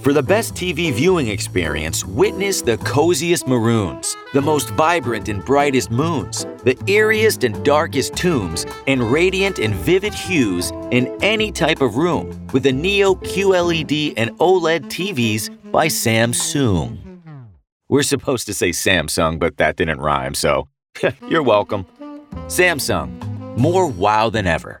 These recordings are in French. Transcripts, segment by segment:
For the best TV viewing experience, witness the coziest maroons, the most vibrant and brightest moons, the eeriest and darkest tombs, and radiant and vivid hues in any type of room with the Neo QLED and OLED TVs by Samsung. We're supposed to say Samsung, but that didn't rhyme, so you're welcome. Samsung, more wow than ever.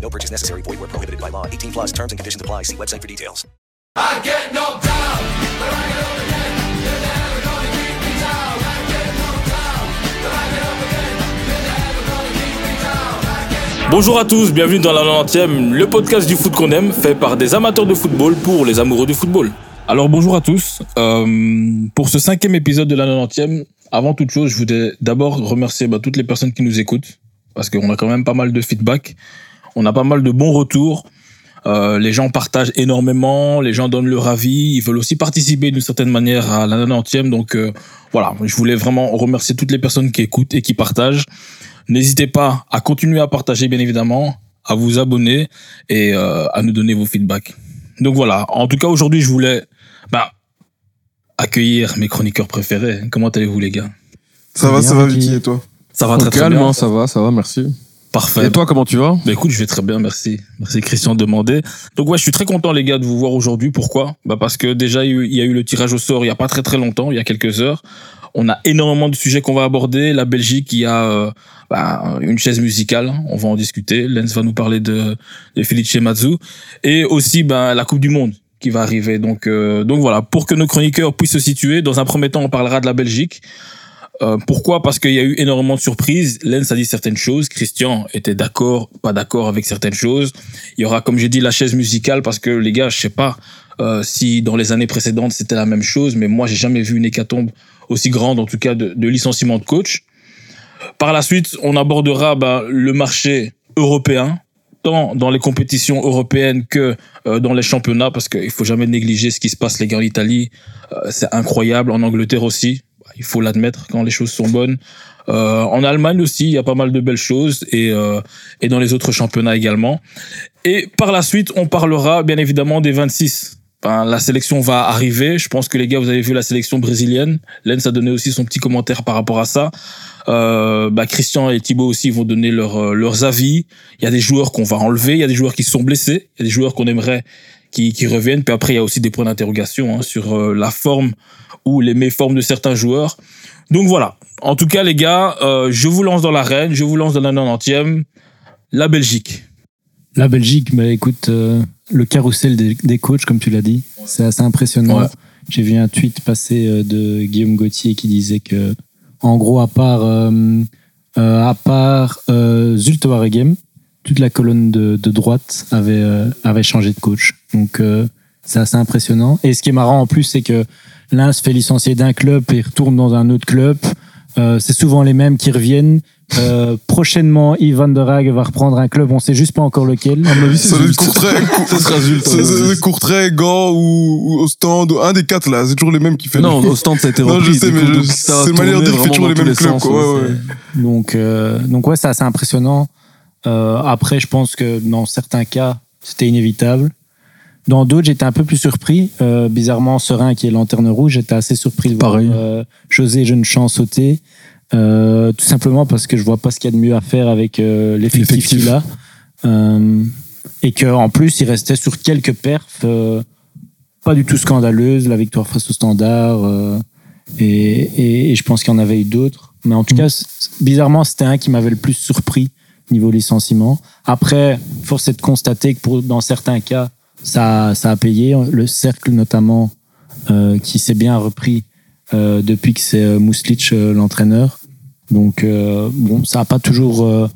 No purchase necessary. Void where prohibited by law. 18 plus terms and conditions apply. See website for details. I get knocked down, but I get up again. You're never gonna keep me down. I get knocked down, but I get up again. You're never gonna keep me down. I get Bonjour à tous, bienvenue dans la 90e, le podcast du foot qu'on aime, fait par des amateurs de football pour les amoureux du football. Alors bonjour à tous, Euh, pour ce cinquième épisode de la 90e, avant toute chose, je voudrais d'abord remercier bah, toutes les personnes qui nous écoutent, parce qu'on a quand même pas mal de feedback, on a pas mal de bons retours, Euh, les gens partagent énormément, les gens donnent leur avis, ils veulent aussi participer d'une certaine manière à la 90e, donc euh, voilà, je voulais vraiment remercier toutes les personnes qui écoutent et qui partagent. N'hésitez pas à continuer à partager, bien évidemment, à vous abonner et euh, à nous donner vos feedbacks. Donc voilà, en tout cas aujourd'hui, je voulais bah, accueillir mes chroniqueurs préférés. Comment allez-vous les gars? Ça va, Bien, ça va, Vicky. Et toi? Ça va très très calme, bien. hein, ça va, ça va, merci. Parfait. Et toi, comment tu vas? Bah écoute, je vais très bien, merci. Merci Christian de demander. Donc ouais, je suis très content les gars de vous voir aujourd'hui. Pourquoi? Bah parce que déjà il y a eu- le tirage au sort il y a pas très très longtemps, il y a quelques heures. On a énormément de sujets qu'on va aborder. La Belgique, il y a euh, bah, une chaise musicale, on va en discuter. Lens va nous parler de, de Felice Mazzu et aussi bah, la Coupe du Monde qui va arriver. Donc euh, donc voilà, pour que nos chroniqueurs puissent se situer. Dans un premier temps, on parlera de la Belgique. Euh, pourquoi? Parce qu'il y a eu énormément de surprises. Lens a dit certaines choses. Christian était d'accord, pas d'accord avec certaines choses. Il y aura, comme j'ai dit, la chaise musicale parce que les gars, je sais pas euh, si dans les années précédentes c'était la même chose, mais moi j'ai jamais vu une hécatombe aussi grande, en tout cas de, de licenciement de coach. Par la suite, on abordera bah, le marché européen, tant dans les compétitions européennes que euh, dans les championnats, parce qu'il faut jamais négliger ce qui se passe les gars en Italie. Euh, c'est incroyable, en Angleterre aussi il faut l'admettre quand les choses sont bonnes. Euh, en Allemagne aussi, il y a pas mal de belles choses et, euh, et dans les autres championnats également. Et par la suite, on parlera bien évidemment des 26. Enfin, la sélection va arriver. Je pense que les gars, vous avez vu la sélection brésilienne. Lens a donné aussi son petit commentaire par rapport à ça. Euh, bah, Christian et Thibaut aussi vont donner leur, euh, leurs avis. Il y a des joueurs qu'on va enlever, il y a des joueurs qui sont blessés, il y a des joueurs qu'on aimerait qui, qui reviennent. Puis après, il y a aussi des points d'interrogation hein, sur euh, la forme ou les méformes de certains joueurs. Donc voilà. En tout cas, les gars, euh, je vous lance dans l'arène, je vous lance dans la 90e. La Belgique. La Belgique, bah écoute, euh, le carrousel des, des coachs, comme tu l'as dit, c'est assez impressionnant. Ouais. J'ai vu un tweet passer de Guillaume Gauthier qui disait que, en gros, à part, à part Waregem, toute la colonne de, de droite avait, euh, avait changé de coach. Donc, euh, c'est assez impressionnant. Et ce qui est marrant en plus, c'est que l'un se fait licencier d'un club et retourne dans un autre club. Euh, c'est souvent les mêmes qui reviennent. Euh, prochainement, Yves Van der Haag va reprendre un club, on sait juste pas encore lequel. À mon avis, ça doit être Courtrai, c'est- c'est. Courtrai, Gand ou, ou Ostende, un des quatre là, c'est toujours les mêmes qui fait. Non, stand, ça a été Non, repris. je sais, mais c'est une manière de dire qu'il fait toujours les mêmes clubs, sens, quoi, ouais, c'est- ouais. Donc, euh, donc ouais, c'est assez impressionnant. Euh, après, je pense que dans certains cas, c'était inévitable. Dans d'autres, j'étais un peu plus surpris. Euh, bizarrement, Serein, qui est lanterne rouge, j'étais assez surpris de voir Pareil. euh, José Jeune-Champ sauter. Euh, tout simplement parce que je vois pas ce qu'il y a de mieux à faire avec l'effectif qu'il a. Et qu'en plus, il restait sur quelques perfs pas du tout scandaleuses, la victoire face au standard. et, et, et je pense qu'il y en avait eu d'autres. Mais en tout cas, c- bizarrement, c'était un qui m'avait le plus surpris niveau licenciement. Après, force est de constater que pour, dans certains cas, ça, ça a payé. Le cercle, notamment, euh, qui s'est bien repris euh, depuis que c'est euh, Mouslic euh, l'entraîneur. Donc, euh, bon, ça n'a pas toujours euh,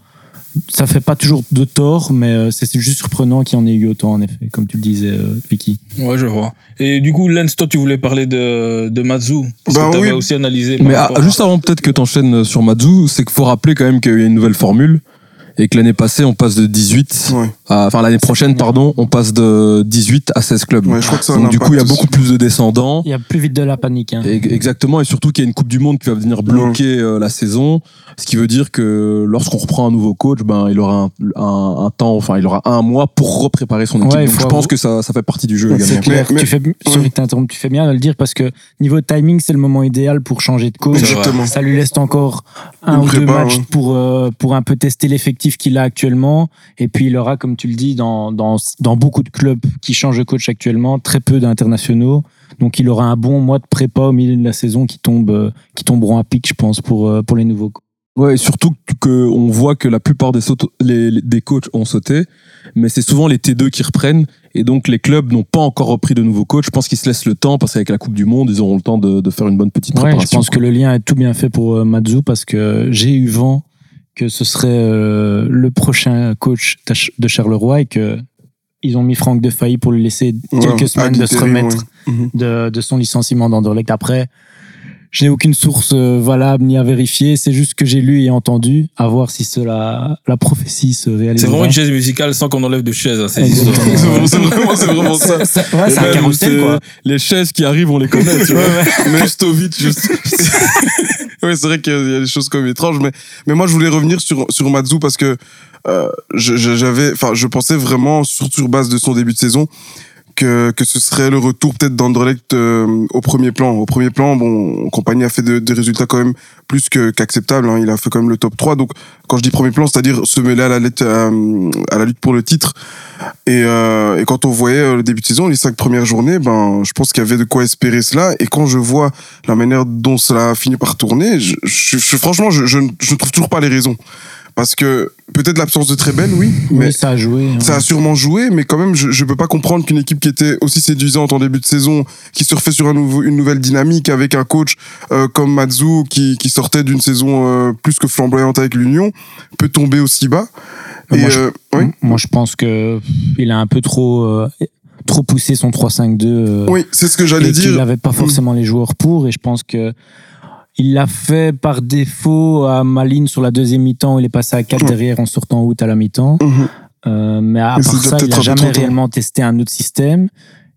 ça fait pas toujours de tort, mais euh, c'est juste surprenant qu'il y en ait eu autant, en effet, comme tu le disais, euh, Vicky. Ouais, je vois. Et du coup, Lens, toi, tu voulais parler de, de Matsu. Parce Bah que t'avais oui. aussi analysé. Mais ah, à- juste avant peut-être que t'enchaînes sur Madzu, c'est qu'il faut rappeler quand même qu'il y a une nouvelle formule et que l'année passée on passe de 18, Ouais. à- enfin l'année prochaine pardon, on passe de 18 à 16 clubs. Ouais, je crois que ça Donc du coup il y a beaucoup plus de descendants. Il y a plus vite de la panique. Hein. Et- Exactement, et surtout qu'il y a une Coupe du Monde qui va venir bloquer euh, la saison, ce qui veut dire que lorsqu'on reprend un nouveau coach, ben il aura un, un- un temps, enfin il aura un mois pour repréparer son équipe. Donc je avoir- pense que ça, ça fait partie du jeu C'est également. clair. Mais- tu fais, sorry de t'interrompre, tu fais bien de le dire parce que niveau timing, c'est le moment idéal pour changer de coach. Exactement. Ça lui laisse encore un Une ou deux matchs ouais. pour, euh, pour un peu tester l'effectif qu'il a actuellement. Et puis il aura, comme tu le dis, dans, dans, dans beaucoup de clubs qui changent de coach actuellement, très peu d'internationaux. Donc il aura un bon mois de prépa au milieu de la saison qui, tombe, euh, qui tomberont à pic, je pense, pour, euh, pour les nouveaux coachs. Ouais, et surtout que on voit que la plupart des, sautes- les, les- des coachs ont sauté, mais c'est souvent les T2 qui reprennent, et donc les clubs n'ont pas encore repris de nouveaux coachs. Je pense qu'ils se laissent le temps, parce qu'avec la Coupe du Monde, ils auront le temps de, de faire une bonne petite Ouais, préparation. je pense que le lien est tout bien fait pour euh, Matsu parce que j'ai eu vent que ce serait euh, le prochain coach de Charleroi et que ils ont mis Franck Defailly pour lui laisser Ouais, quelques semaines de se remettre ouais. Mhm. de, de son licenciement d'Anderlecht. Après, je n'ai aucune source euh, valable ni à vérifier. C'est juste ce que j'ai lu et entendu. À voir si cela, la prophétie se réalise. C'est vraiment une chaise musicale sans qu'on enlève de chaise. hein. C'est vraiment, c'est vraiment ça. Ouais, c'est un carrousel, quoi. Les chaises qui arrivent, on les connaît, tu vois. Mais Stovic, juste. oui, c'est vrai qu'il y a des choses comme étranges, mais, mais moi, je voulais revenir sur, sur Matsu parce que euh, j'avais, enfin, je pensais vraiment, surtout sur base de son début de saison, que, que ce serait le retour peut-être d'Anderlecht euh, au premier plan. Au premier plan, bon, compagnie a fait de- des résultats quand même plus qu'acceptables. hein. Il a fait quand même le top 3. Donc, quand je dis premier plan, c'est-à-dire se mêler à la, lutte, euh, à la lutte pour le titre. Et, euh, et quand on voyait euh, le début de saison, les cinq premières journées, ben, je pense qu'il y avait de quoi espérer cela. Et quand je vois la manière dont cela a fini par tourner, je, je- je- franchement, je, je, je ne trouve toujours pas les raisons. Parce que peut-être l'absence de très belle, oui, mais Oui, ça a joué. hein. ça a sûrement joué, mais quand même, je, je peux pas comprendre qu'une équipe qui était aussi séduisante en début de saison, qui se refait sur un nouveau, une nouvelle dynamique avec un coach euh, comme Matsu qui, qui sortait d'une saison euh, plus que flamboyante avec l'Union, peut tomber aussi bas. Mais Et moi, je- euh, oui, Moi, je pense que il a un peu trop, trop poussé son 3-5-2. euh, oui, c'est ce que j'allais dire. n'avait pas forcément les joueurs pour. Et je pense que il l'a fait par défaut à Malines sur la deuxième mi-temps. où Il est passé à 4 Ouais. derrière en sortant out à la mi-temps. Mhm. Euh, mais à Mais part ça, il n'a jamais réellement testé un autre système.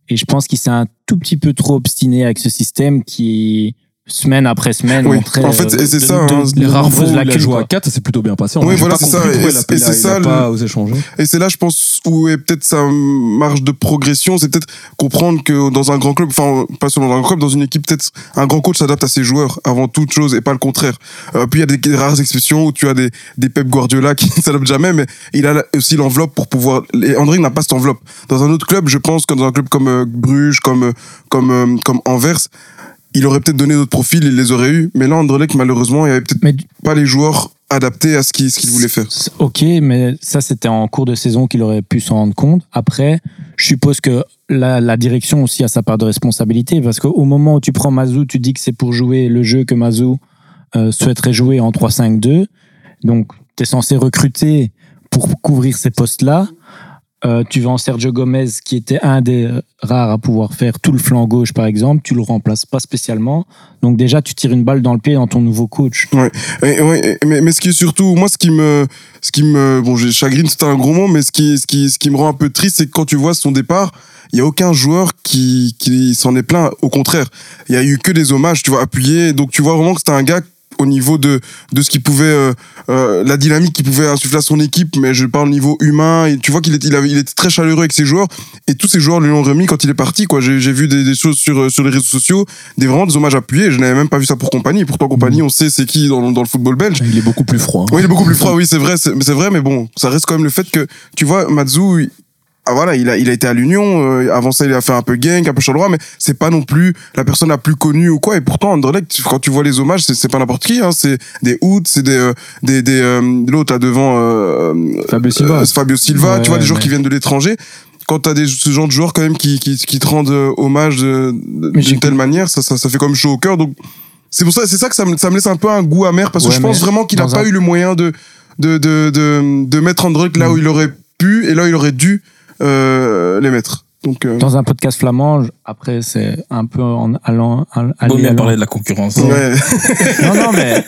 Et je pense qu'il s'est un tout petit peu trop obstiné avec ce système qui, semaine après semaine, Oui. montrait. En fait, euh, et c'est de- ça, de- hein, Les rares fois où il a joué à 4, ça s'est plutôt bien passé. Oui, voilà, pas c'est ça, et- c'est ça. Et c'est là, je pense, où est peut-être sa marge de progression. C'est peut-être comprendre que dans un grand club, enfin, pas seulement dans un grand club, dans une équipe, peut-être un grand coach s'adapte à ses joueurs avant toute chose et pas le contraire. Euh, puis il y a des, des rares exceptions où tu as des, des Pep Guardiola qui ne s'adaptent jamais, mais il a aussi l'enveloppe pour pouvoir. Et André n'a pas cette enveloppe. Dans un autre club, je pense que dans un club comme euh, Bruges, comme, euh, comme, euh, comme Anvers, il aurait peut-être donné d'autres profils, il les aurait eu. Mais là, Anderlecht, malheureusement, il n'y avait peut-être Mais pas les joueurs adaptés à ce qu'il voulait faire. Ok, mais ça, c'était en cours de saison qu'il aurait pu s'en rendre compte. Après, je suppose que la, la direction aussi a sa part de responsabilité parce qu'au moment où tu prends Mazou, tu dis que c'est pour jouer le jeu que Mazou euh, souhaiterait jouer en 3-5-2. Donc, tu es censé recruter pour couvrir ces postes-là. Euh, tu vends Sergio Gomez, qui était un des rares à pouvoir faire tout le flanc gauche, par exemple. Tu le remplaces pas spécialement. Donc, déjà, tu tires une balle dans le pied dans ton nouveau coach. Ouais, mais, mais ce qui est surtout, moi, ce qui me, ce qui me, bon, j'ai chagrine, c'est un gros mot, mais ce qui, ce qui, ce qui me rend un peu triste, c'est que quand tu vois son départ, il y a aucun joueur qui, qui s'en est plaint. Au contraire, il y a eu que des hommages, tu vois, appuyés. Donc tu vois vraiment que c'était un gars au niveau de de ce qui pouvait euh, euh, la dynamique qui pouvait insuffler à son équipe mais je parle au niveau humain et tu vois qu'il était il avait il était très chaleureux avec ses joueurs et tous ses joueurs lui l'ont remis quand il est parti quoi j'ai j'ai vu des, des choses sur euh, sur les réseaux sociaux des vraiment des hommages appuyés je n'avais même pas vu ça pour compagnie pourtant compagnie on sait c'est qui dans, dans le football belge Il est beaucoup plus froid. hein. oui, il est beaucoup plus froid, oui, c'est vrai, c'est mais c'est vrai, mais bon, ça reste quand même le fait que, tu vois, Matsu, il- ah voilà, il a, il a été à l'Union, euh, avant ça, il a fait un peu gang, un peu Charleroi, mais c'est pas non plus la personne la plus connue ou quoi, et pourtant, Anderlecht, quand tu vois les hommages, c'est c'est pas n'importe qui, hein, c'est des Hoods, c'est des, euh, des, des, euh, l'autre là devant, euh, Fabio Silva. euh, Fabio Silva, Ouais, tu vois, des joueurs mais- qui viennent de l'étranger. Quand t'as des, ce genre de joueurs quand même qui, qui, qui te rendent euh, hommage d'une telle manière, ça, ça, ça fait comme chaud au cœur, donc, c'est pour ça, c'est ça que ça me, ça me laisse un peu un goût amer, parce que je pense vraiment qu'il a dans pas eu le moyen de, de, de, de, de mettre Anderlecht là où il aurait pu et là où il aurait dû euh, les mettre. Donc, euh, Dans un podcast flamand, je- après, c'est un peu en allant. Mieux allant- parler de la concurrence. ouais. Non, non, mais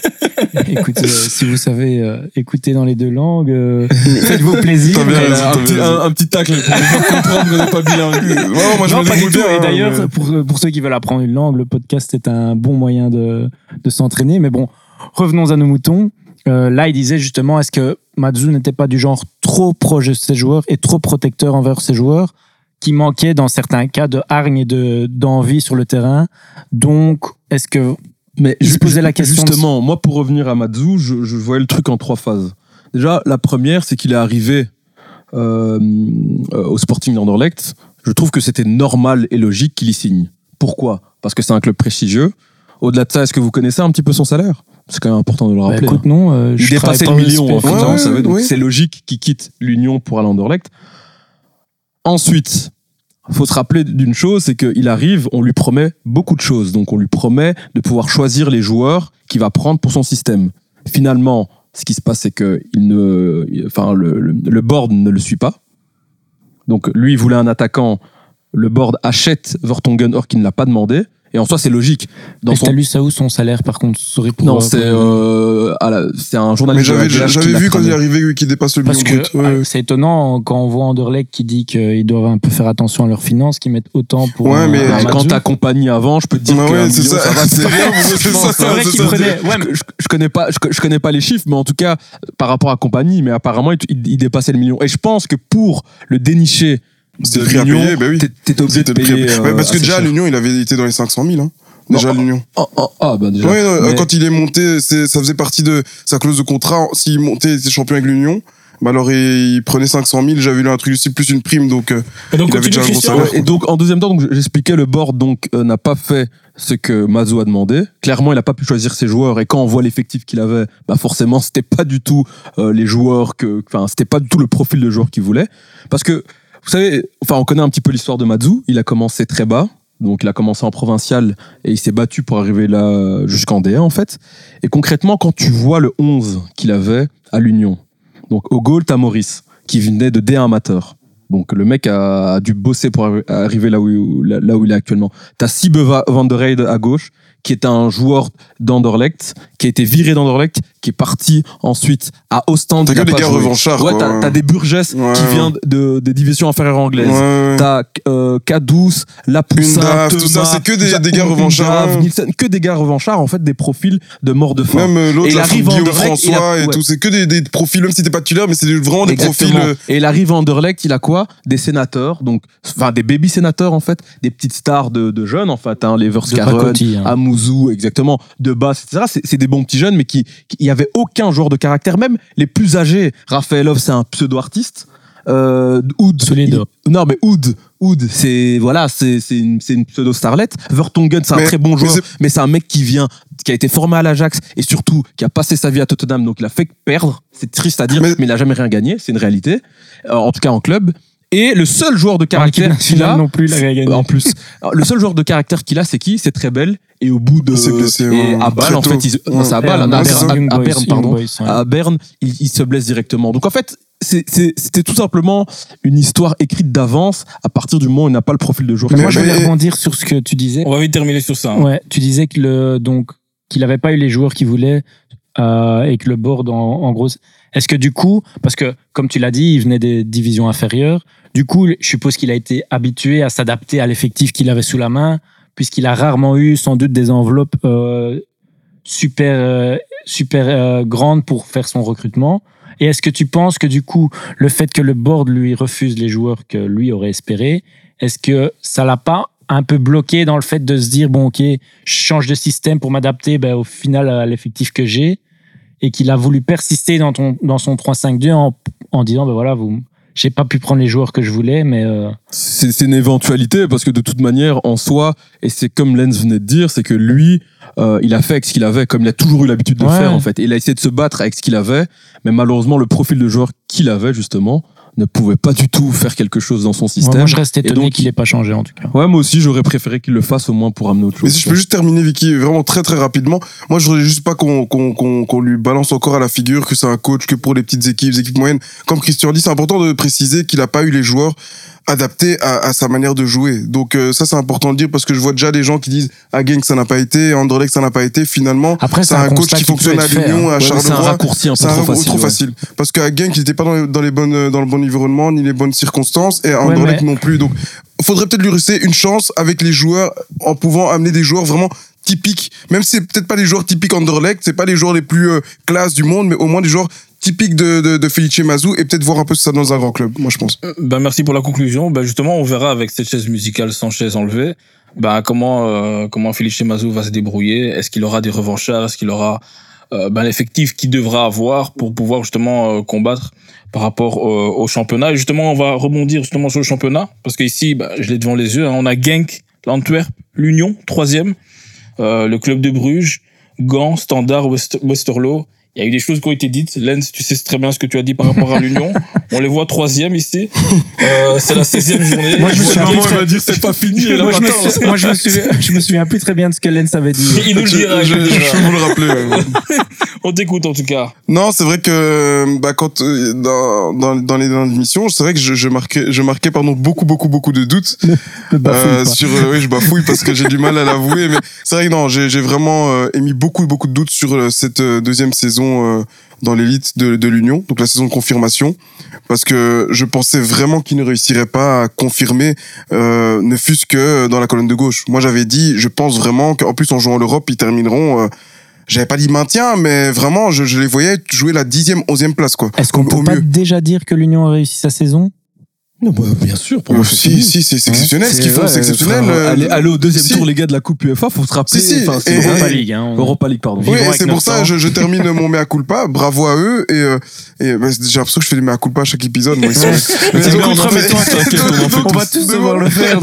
écoute, euh, si vous savez euh, écouter dans les deux langues, euh, faites-vous plaisir. Bien mais- un, petit, un, un petit tacle pour les gens comprendre qu'on n'est pas bien. Ouais, moi, je non, pas du tout. bien, Et hein, d'ailleurs, mais- pour, pour ceux qui veulent apprendre une langue, le podcast est un bon moyen de, de s'entraîner. Mais bon, revenons à nos moutons. Euh, là, il disait justement, est-ce que Matsu n'était pas du genre trop proche de ses joueurs et trop protecteur envers ses joueurs, qui manquait dans certains cas de hargne et de d'envie sur le terrain? Donc, est-ce que Mais Il se posait la question de- Justement, moi, pour revenir à Matsu, je, je voyais le truc en trois phases. Déjà, la première, c'est qu'il est arrivé euh, euh, au Sporting d'Anderlecht. Je trouve que c'était normal et logique qu'il y signe. Pourquoi? Parce que c'est un club prestigieux. Au-delà de ça, est-ce que vous connaissez un petit peu son salaire? C'est quand même important de le Bah, rappeler. écoute, hein. non, euh, je dépassait pas le million, en fait, Ouais, hein, vous savez, donc oui. c'est logique qu'il quitte l'Union pour aller à Anderlecht. Ensuite, faut se rappeler d'une chose, c'est qu'il arrive, on lui promet beaucoup de choses. Donc on lui promet de pouvoir choisir les joueurs qu'il va prendre pour son système. Finalement, ce qui se passe, c'est que il ne, enfin, le, le, le board ne le suit pas. Donc lui, il voulait un attaquant. Le board achète Vertonghen or qu'il ne l'a pas demandé. Et en soi, c'est logique. Dans son... t'as lu ça où son salaire, par contre sorry pour, Non, euh, c'est euh, à la- c'est un Mais journaliste. de j'avais, vu quand il est arrivé qu'il dépasse le million Parce que brut. Ouais, euh, ouais. c'est étonnant quand on voit Anderlecht qui dit qu'ils doivent un peu faire attention à leurs finances, qu'ils mettent autant pour. Ouais, un- mais un Mais quand t'as compagnie avant, je peux te dire Ouais, que ouais, un c'est million, ça. ça, C'est vrai qu'il prenait. Ouais, mais- je, je connais pas, je, je connais pas les chiffres, mais en tout cas, par rapport à compagnie, mais apparemment, il, il- il dépassait le million. Et je pense que pour le dénicher C'était prix à payer, bah oui. t'es- t'es obligé de payer. Ouais, euh, parce que déjà, l'Union, il avait été dans les 500 000. Hein. Déjà, à Non, l'Union. Ah, ah, ah, bah déjà. Ouais, non, Mais- quand il est monté, c'est, ça faisait partie de sa clause de contrat. S'il montait, il était champion avec l'Union. Bah alors, il, il prenait 500 000. J'avais lu un truc aussi, plus une prime. Donc, euh, Et donc, Il avait déjà un gros salaire. Ouais, et donc en deuxième temps, donc j'expliquais le board donc euh, n'a pas fait ce que Mazo a demandé. Clairement, il n'a pas pu choisir ses joueurs et quand on voit l'effectif qu'il avait, bah forcément, c'était pas du tout euh, les joueurs que, enfin, c'était pas du tout le profil de joueur qu'il voulait. Parce que vous savez, enfin, on connaît un petit peu l'histoire de Mazu. Il a commencé très bas. Donc, il a commencé en provincial et il s'est battu pour arriver là jusqu'en D1, en fait. Et concrètement, quand tu vois le 11 qu'il avait à l'Union, donc au goal, t'as Maurice, qui venait de D1 amateur. Donc le mec a, dû bosser pour arri- arriver là où, là, où il est actuellement. T'as Sibe Va- van der Heide à gauche, qui est un joueur d'Anderlecht, qui a été viré d'Anderlecht, qui est parti ensuite à Ostende. T'as que des gars revanchards, Ouais, quoi, t'as t'as des Burgess Ouais, qui vient de, des divisions inférieures anglaises. ouais. T'as euh, K12, La Poussin, Undaf, tout ça, c'est que des- des gars revanchards, ouais. Nielsen, que des gars revanchards, en fait, des profils de mort de faim. Même euh, Et l'autre, il arrive en Guillaume François et ouais. tout. C'est que des, des profils, même si t'es pas titulaire, mais c'est vraiment des Exactement. profils. euh, Et il arrive à Anderlecht, il a quoi? Des sénateurs, donc, enfin des baby sénateurs en fait, des petites stars de, de jeunes en fait, hein, les de Verskaren, pacotille, exactement, de base, etc. C'est- C'est des bons petits jeunes, mais qui, il y avait aucun joueur de caractère, même les plus âgés. Raphaelov, c'est un pseudo artiste. Euh, Oud, il- non mais Oud, Oud, c'est voilà, c'est c'est une, c'est une pseudo starlette. Vertonghen, c'est un Mais- très bon joueur, mais c'est un mec qui vient, qui a été formé à l'Ajax et surtout qui a passé sa vie à Tottenham, donc il a fait perdre. C'est triste à dire, mais, Mais- il a jamais rien gagné, c'est une réalité. Euh, en tout cas en club. Et le seul joueur de équipe caractère qu'il a, non plus, il a rien gagné. en plus, le seul joueur de caractère qu'il a, c'est qui? C'est très belle. Et au bout de Il s'est blessé, et ouais, à Bâle, en fait, il, non, c'est à Bâle, à, Ah, Berne, à pardon. À Berne, il, il se blesse directement. Donc en fait, c'est- c'est- c'était tout simplement une histoire écrite d'avance à partir du moment où il n'a pas le profil de joueur. Mais moi, je voulais rebondir sur ce que tu disais. On va vite terminer sur ça. hein. Ouais, tu disais que le donc qu'il n'avait pas eu les joueurs qu'il voulait euh, et que le board en, en gros. Est-ce que du coup, parce que comme tu l'as dit, il venait des divisions inférieures. Du coup, je suppose qu'il a été habitué à s'adapter à l'effectif qu'il avait sous la main, puisqu'il a rarement eu sans doute des enveloppes euh, super euh, super euh, grandes pour faire son recrutement. Et est-ce que tu penses que du coup, le fait que le board lui refuse les joueurs que lui aurait espéré, est-ce que ça l'a pas un peu bloqué dans le fait de se dire bon ok, je change de système pour m'adapter ben, au final à l'effectif que j'ai et qu'il a voulu persister dans ton dans son 3-5-2 en, en disant ben voilà vous j'ai pas pu prendre les joueurs que je voulais mais euh, c'est une éventualité parce que de toute manière, en soi, et c'est comme Lenz venait de dire, c'est que lui, euh, il a fait avec ce qu'il avait, comme il a toujours eu l'habitude de Ouais. faire en fait. Il a essayé de se battre avec ce qu'il avait, mais malheureusement, le profil de joueur qu'il avait justement ne pouvait pas du tout faire quelque chose dans son Ouais, système. moi, je reste étonné qu'il ait pas changé en tout cas. Ouais, moi aussi, j'aurais préféré qu'il le fasse au moins pour amener autre chose. Mais si je peux juste terminer, Vicky, vraiment très très rapidement. Moi, je voudrais juste pas qu'on qu'on qu'on qu'on lui balance encore à la figure que c'est un coach que pour les petites équipes, les équipes moyennes. Comme Christian dit, c'est important de préciser qu'il a pas eu les joueurs adaptés à, à sa manière de jouer. Donc euh, ça, c'est important de dire parce que je vois déjà des gens qui disent à Genk ça n'a pas été, à Anderlecht ça n'a pas été. Finalement, Après, c'est un un coach qui fonctionne à Lyon, hein. à Ouais, mais c'est un Charleroi. raccourci un peu C'est un trop trop facile. ouais. facile. Parce qu'à Genk, ils n'étaient pas dans les, dans les bonnes, dans le bon environnement, ni les bonnes circonstances, et à Ouais, Anderlecht mais- non plus. Donc, faudrait peut-être lui laisser une chance avec les joueurs, en pouvant amener des joueurs vraiment typiques. Même si c'est peut-être pas les joueurs typiques Anderlecht, c'est pas les joueurs les plus euh, classes du monde, mais au moins des joueurs typiques de, de, de Mazou, et peut-être voir un peu ça dans un grand club, moi je pense. Ben, merci pour la conclusion. Ben, justement, on verra avec cette chaise musicale sans chaise enlevée, ben, comment, euh, comment Felice Mazou va se débrouiller. Est-ce qu'il aura des revanchards? Est-ce qu'il aura, euh, ben, l'effectif qu'il devra avoir pour pouvoir justement euh, combattre par rapport euh, au championnat? Et justement, on va rebondir justement sur le championnat parce qu'ici, ben, je l'ai devant les yeux. hein, on a Genk, l'Antwerp, l'Union, troisième, euh, le club de Bruges, Gand, Standard, West- Westerlo. Il y a eu des choses qui ont été dites. Lens, tu sais très bien ce que tu as dit par rapport à l'Union. On les voit troisième ici. Euh, c'est la 16e journée. Moi, je me souviens très- dire c'est pas fini. moi, je me, suis- moi, je me souviens, je me souviens plus très bien de ce que Lens avait dit. Il nous le Je, dira. je- je vous le rappeler. ouais. On t'écoute en tout cas. Non, c'est vrai que bah, quand euh, dans, dans, dans les dernières émissions, c'est vrai que je, je marquais, je marquais pardon beaucoup beaucoup beaucoup de doutes euh, sur. euh, oui, je bafouille parce que j'ai du mal à l'avouer, mais c'est vrai que non, j'ai j'ai vraiment euh, émis beaucoup beaucoup de doutes sur euh, cette euh, deuxième saison euh, dans l'élite de, de l'Union, donc la saison de confirmation, parce que je pensais vraiment qu'ils ne réussiraient pas à confirmer, euh, ne fût-ce que dans la colonne de gauche. Moi, j'avais dit, je pense vraiment qu'en plus en jouant l'Europe, ils termineront. euh, j'avais pas dit maintien, mais vraiment, je, je les voyais jouer la dixième, onzième place, quoi. Est-ce qu'on peut pas déjà dire que l'Union a réussi sa saison? Non, bah, bien sûr. Pour Euh, moi, si, si, c'est exceptionnel ce qu'ils font, ouais, c'est exceptionnel. euh, Allez, allez au deuxième si. tour, les gars de la Coupe UEFA, faut se rappeler. Si, si, enfin, c'est et- Europa et- League. Hein, Europa League, pardon. Oui, c'est pour ça je, je termine mon mea culpa. Bravo à eux. Et, euh, et bah, j'ai l'impression que je fais des mea culpa à chaque épisode. Moi, ils sont, Mais ont- écoute, on on On va tous. devoir le faire.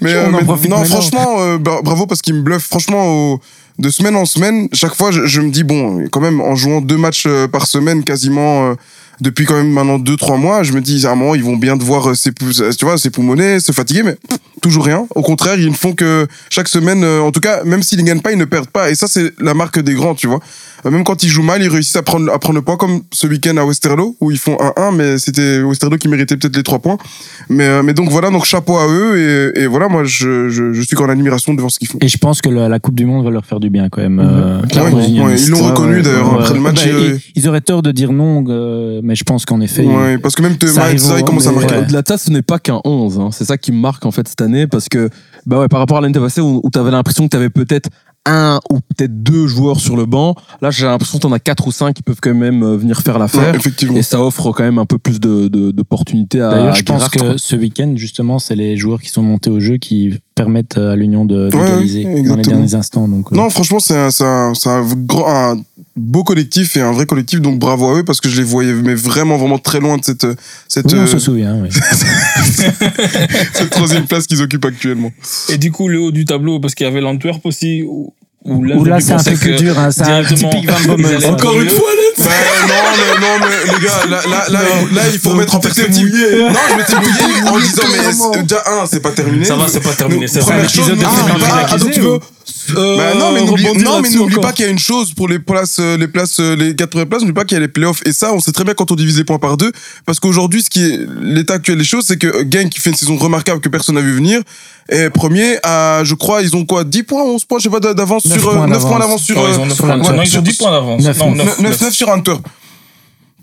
Mais, euh, mais profite non, franchement, euh, bra- bravo parce qu'ils me bluffent. Franchement, au- de semaine en semaine, chaque fois, je, je me dis, bon, quand même, en jouant deux matchs euh, par semaine, quasiment, euh, depuis quand même maintenant deux, trois mois, je me dis, à un moment, ils vont bien devoir, euh, s'épou- tu vois, s'époumoner, se fatiguer, mais toujours rien. Au contraire, ils ne font que chaque semaine, euh, en tout cas, même s'ils ne gagnent pas, ils ne perdent pas. Et ça, c'est la marque des grands, tu vois. Euh, Même quand ils jouent mal, ils réussissent à prendre, à prendre le point, comme ce week-end à Westerlo, où ils font 1-1, mais c'était Westerlo qui méritait peut-être les trois points. Mais, euh, mais donc voilà, donc chapeau à eux, et, et voilà, moi, je, je, je suis qu'en admiration devant ce qu'ils font. Et je pense que la, la Coupe du Monde va leur faire du bien quand même. euh, clairement. Ouais, ouais, ils l'ont reconnu, ouais, d'ailleurs, ouais. après le match, Bah, euh, ils, ils auraient tort de dire non, euh, mais je pense qu'en effet. Ouais, parce que même ça, il commence à marquer. de ça, ce n'est pas qu'un 11. hein. C'est ça qui me marque en fait cette année parce que bah ouais, par rapport à l'année passée où, tu avais l'impression que tu avais peut-être un ou peut-être deux joueurs sur le banc, là j'ai l'impression que tu en as quatre ou cinq qui peuvent quand même euh, venir faire l'affaire. Ouais, effectivement. Et ça offre quand même un peu plus de- de- d'opportunités à D'ailleurs, à je pense que ce week-end, justement, c'est les joueurs qui sont montés au jeu qui permettent à l'Union de Ouais, d'égaliser dans les derniers instants. Donc, euh, Non, franchement, c'est un, c'est un, un, grand, un beau collectif et un vrai collectif, donc bravo à eux parce que je les voyais mais vraiment, vraiment très loin de cette, cette, oui, on euh, se souvient. oui. cette troisième place qu'ils occupent actuellement. Et du coup, le haut du tableau, parce qu'il y avait l'Antwerp aussi, où, où là, Ou là, je c'est un peu plus dur. Hein, c'est un typique Van Bommel. Encore une fois, Let's non, mais, non, mais les gars, là, là, là, là, il faut remettre en perspective. Non, je m'étais mouillé en disant, mais c'est- déjà, un, c'est pas terminé? Ça va, c'est pas terminé. C'est Première un chose, épisode de ah, bah, attends, tu veux Euh, Bah non, mais n'oublie, non, mais pas qu'il y a une chose pour les places, euh, les places, euh, les quatre premières places, n'oublie pas qu'il y a les playoffs. Et ça, on sait très bien quand on divise les points par deux. Parce qu'aujourd'hui, ce qui est l'état actuel des choses, c'est que Genk, qui fait une saison remarquable que personne n'a vu venir, est premier à, je crois, ils ont quoi, 10 points, 11 points, je sais pas, d'avance sur, euh, points 9 points d'avance. sur, euh, ils ont neuf sur points. l'Antwerp. Non, ils ont 10 points d'avance. Neuf, Non, neuf. neuf, 9, neuf. 9 sur Antwerp.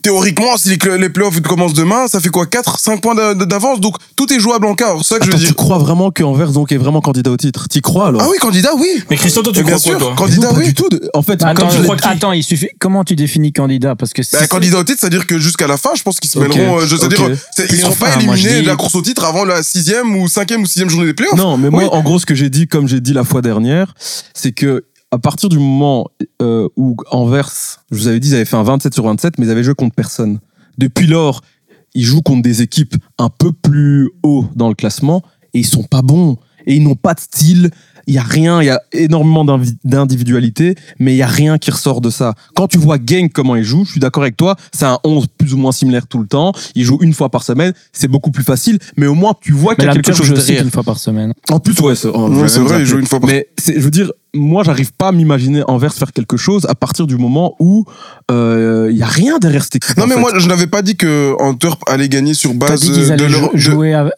Théoriquement, si les, playoffs commencent demain, ça fait quoi 4, 5 points d'a- d'avance? Donc, tout est jouable en quart. C'est ça que je Attends, veux tu dire. crois vraiment qu'Anvers donc est vraiment candidat au titre? T'y crois alors? Ah oui, candidat, oui. Mais Christophe, toi, tu crois quoi, sûr, toi? candidat, Non, oui. du tout. En fait, Attends, comme je crois attends, il suffit. Comment tu définis candidat? Parce que si Bah, c'est- candidat au titre, c'est-à-dire que jusqu'à la fin, je pense qu'ils se mêleront. euh, je veux dire, c'est- ils seront Enfin, pas éliminés dis- de la course au titre avant la sixième ou cinquième ou sixième journée des playoffs. Non, mais moi, Oui. en gros, ce que j'ai dit, comme j'ai dit la fois dernière, c'est que à partir du moment euh, où Anvers, je vous avais dit, ils avaient fait un 27 sur 27, mais ils avaient joué contre personne. Depuis lors, ils jouent contre des équipes un peu plus haut dans le classement et ils sont pas bons et ils n'ont pas de style. Il y a rien, il y a énormément d'individualité, mais il y a rien qui ressort de ça. Quand tu vois Gang comment il joue, je suis d'accord avec toi, c'est un 11 plus ou moins similaire tout le temps, il joue une fois par semaine, c'est beaucoup plus facile, mais au moins tu vois qu'il Mais y a la quelque chose derrière. une fois par semaine. En plus, ouais, c'est oh, Ouais, vrai, il joue une fois par Mais c'est- je veux dire, moi, j'arrive pas à m'imaginer Anvers faire quelque chose à partir du moment où euh, il y a rien derrière cette équipe. Non, mais fait. moi, je n'avais pas dit que Antwerp allait gagner sur base dit qu'ils de allaient leur. jou- de- jouer, à-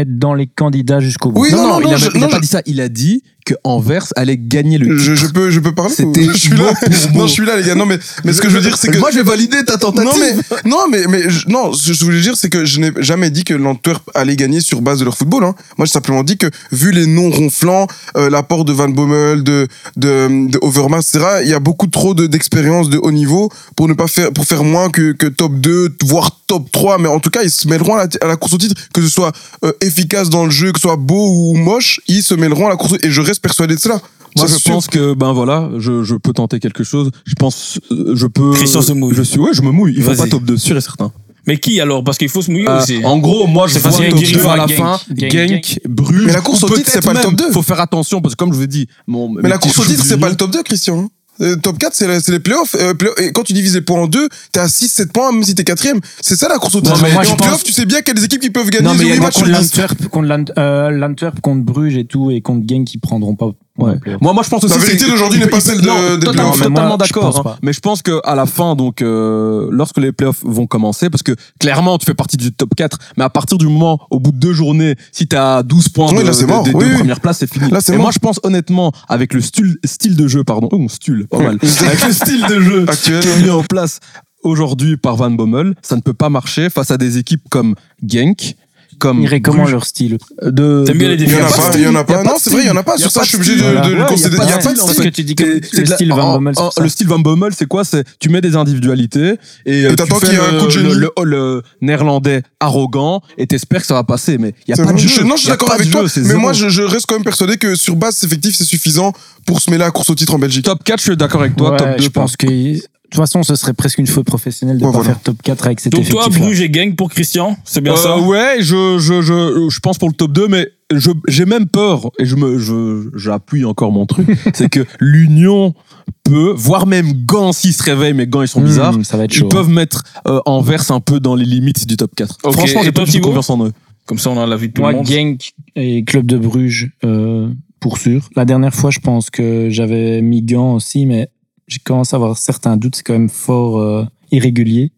être dans les candidats jusqu'au bout. Oui, non, non, non, non, il a, je- il a non, pas dit ça. Il a dit que Anvers allait gagner le titre. Je, je peux, je peux parler C'était Je suis là. Non, je suis là, les gars. Non, mais, mais ce que je veux dire, c'est que. Moi, je vais valider ta tentative. Non mais non mais mais je- non ce que je voulais dire c'est que je n'ai jamais dit que l'Antwerp allait gagner sur base de leur football hein. Moi j'ai simplement dit que vu les noms ronflants, euh, l'apport de Van Bommel, de de, de Overmars, etc. Il y a beaucoup trop de- d'expérience de, haut niveau pour ne pas faire pour faire moins que, que top 2 voire top 3 mais en tout cas ils se mêleront à la, à la course au titre que ce soit euh, efficace dans le jeu que ce soit beau ou moche ils se mêleront à la course au- et je reste persuadé de cela. Moi, Ça, je sûr. pense que ben voilà, je, je peux tenter quelque chose. Je pense, je peux. Christian se mouille. Je suis, ouais, je me mouille. Il faut pas top 2, sûr et certain. Mais qui alors? Parce qu'il faut se mouiller Euh, aussi. en gros, moi, je vois top Guiri 2 à la Genk. fin. Genk, Genk, Bruges. Mais la course ou au titre, c'est pas le top même, 2. Faut faire attention parce que comme je vous ai dit, mon, Mais la course au titre, c'est pas le top 2, Christian. Euh, top 4, c'est la- c'est les playoffs. Euh, play- et quand tu divises les points en deux, t'es à 6-7 points, même si t'es quatrième. C'est ça la course au titre. en pense- playoff, tu sais bien qu'il y a des équipes qui peuvent gagner Non, mais il y a 0 une matchs sur contre 10. l'Antwerp, contre l'Ant- euh, l'Antwerp, contre Bruges et tout, et contre Genk qui prendront pas. Ouais. Moi, moi, je pense aussi. La vérité d'aujourd'hui n'est pas celle de- Non, des totalement, playoffs. totalement d'accord. hein. Mais je pense que à la fin, donc, euh, lorsque les playoffs vont commencer, parce que clairement, tu fais partie du top 4, mais à partir du moment, au bout de deux journées, si t'as 12 points Oui, de, là, de- mort. des Oui, deux oui. premières places, c'est fini. Là, c'est Et mort. moi, je pense honnêtement, avec le style, style de jeu, pardon, oh, style, pas mal, avec le style de jeu Actuel. qui est mis en place aujourd'hui par Van Bommel, ça ne peut pas marcher face à des équipes comme Genk, comme Ils irait comment leur style de, T'aimes bien les Il y en a pas, il y en a pas. Non, c'est vrai, il y en a pas. Sur ça, je suis obligé de le considérer. Il y a pas de style. que tu dis que C'est- le style Van Bommel, le style Van Bommel, c'est quoi? C'est tu mets des individualités et euh, t'attends fais qu'il y ait un le, coup de génie. le, néerlandais arrogant et t'espères que ça va passer. Mais il y a pas de Je- jeu. Non, je suis d'accord avec toi. Mais moi, je, reste quand même persuadé que sur base effective, c'est suffisant pour se mêler à la course au titre en Belgique. top 4, je suis d'accord avec toi. Top 2, je pense que toute façon, ce serait presque une faute professionnelle de Ouais, pas voilà. faire top 4 avec cet Donc toi. Bruges et Gang pour Christian, c'est bien Euh, ça Ouais, je, je, je, je pense pour le top 2, mais je, j'ai même peur, et je me, je, j'appuie encore mon truc, c'est que l'Union peut, voire même Gant s'ils se réveillent, mais Gant ils sont bizarres, ça va être ils peuvent mettre euh, Anvers un peu dans les limites du top 4. Ok, Franchement, j'ai pas toi, du tout Thibaut confiance en eux. Comme ça, on a l'avis de tout Moi, le monde. Genk et Club de Bruges, euh, pour sûr. La dernière fois, je pense que j'avais mis Gant aussi, mais j'ai commencé à avoir certains doutes. C'est quand même fort euh, irrégulier.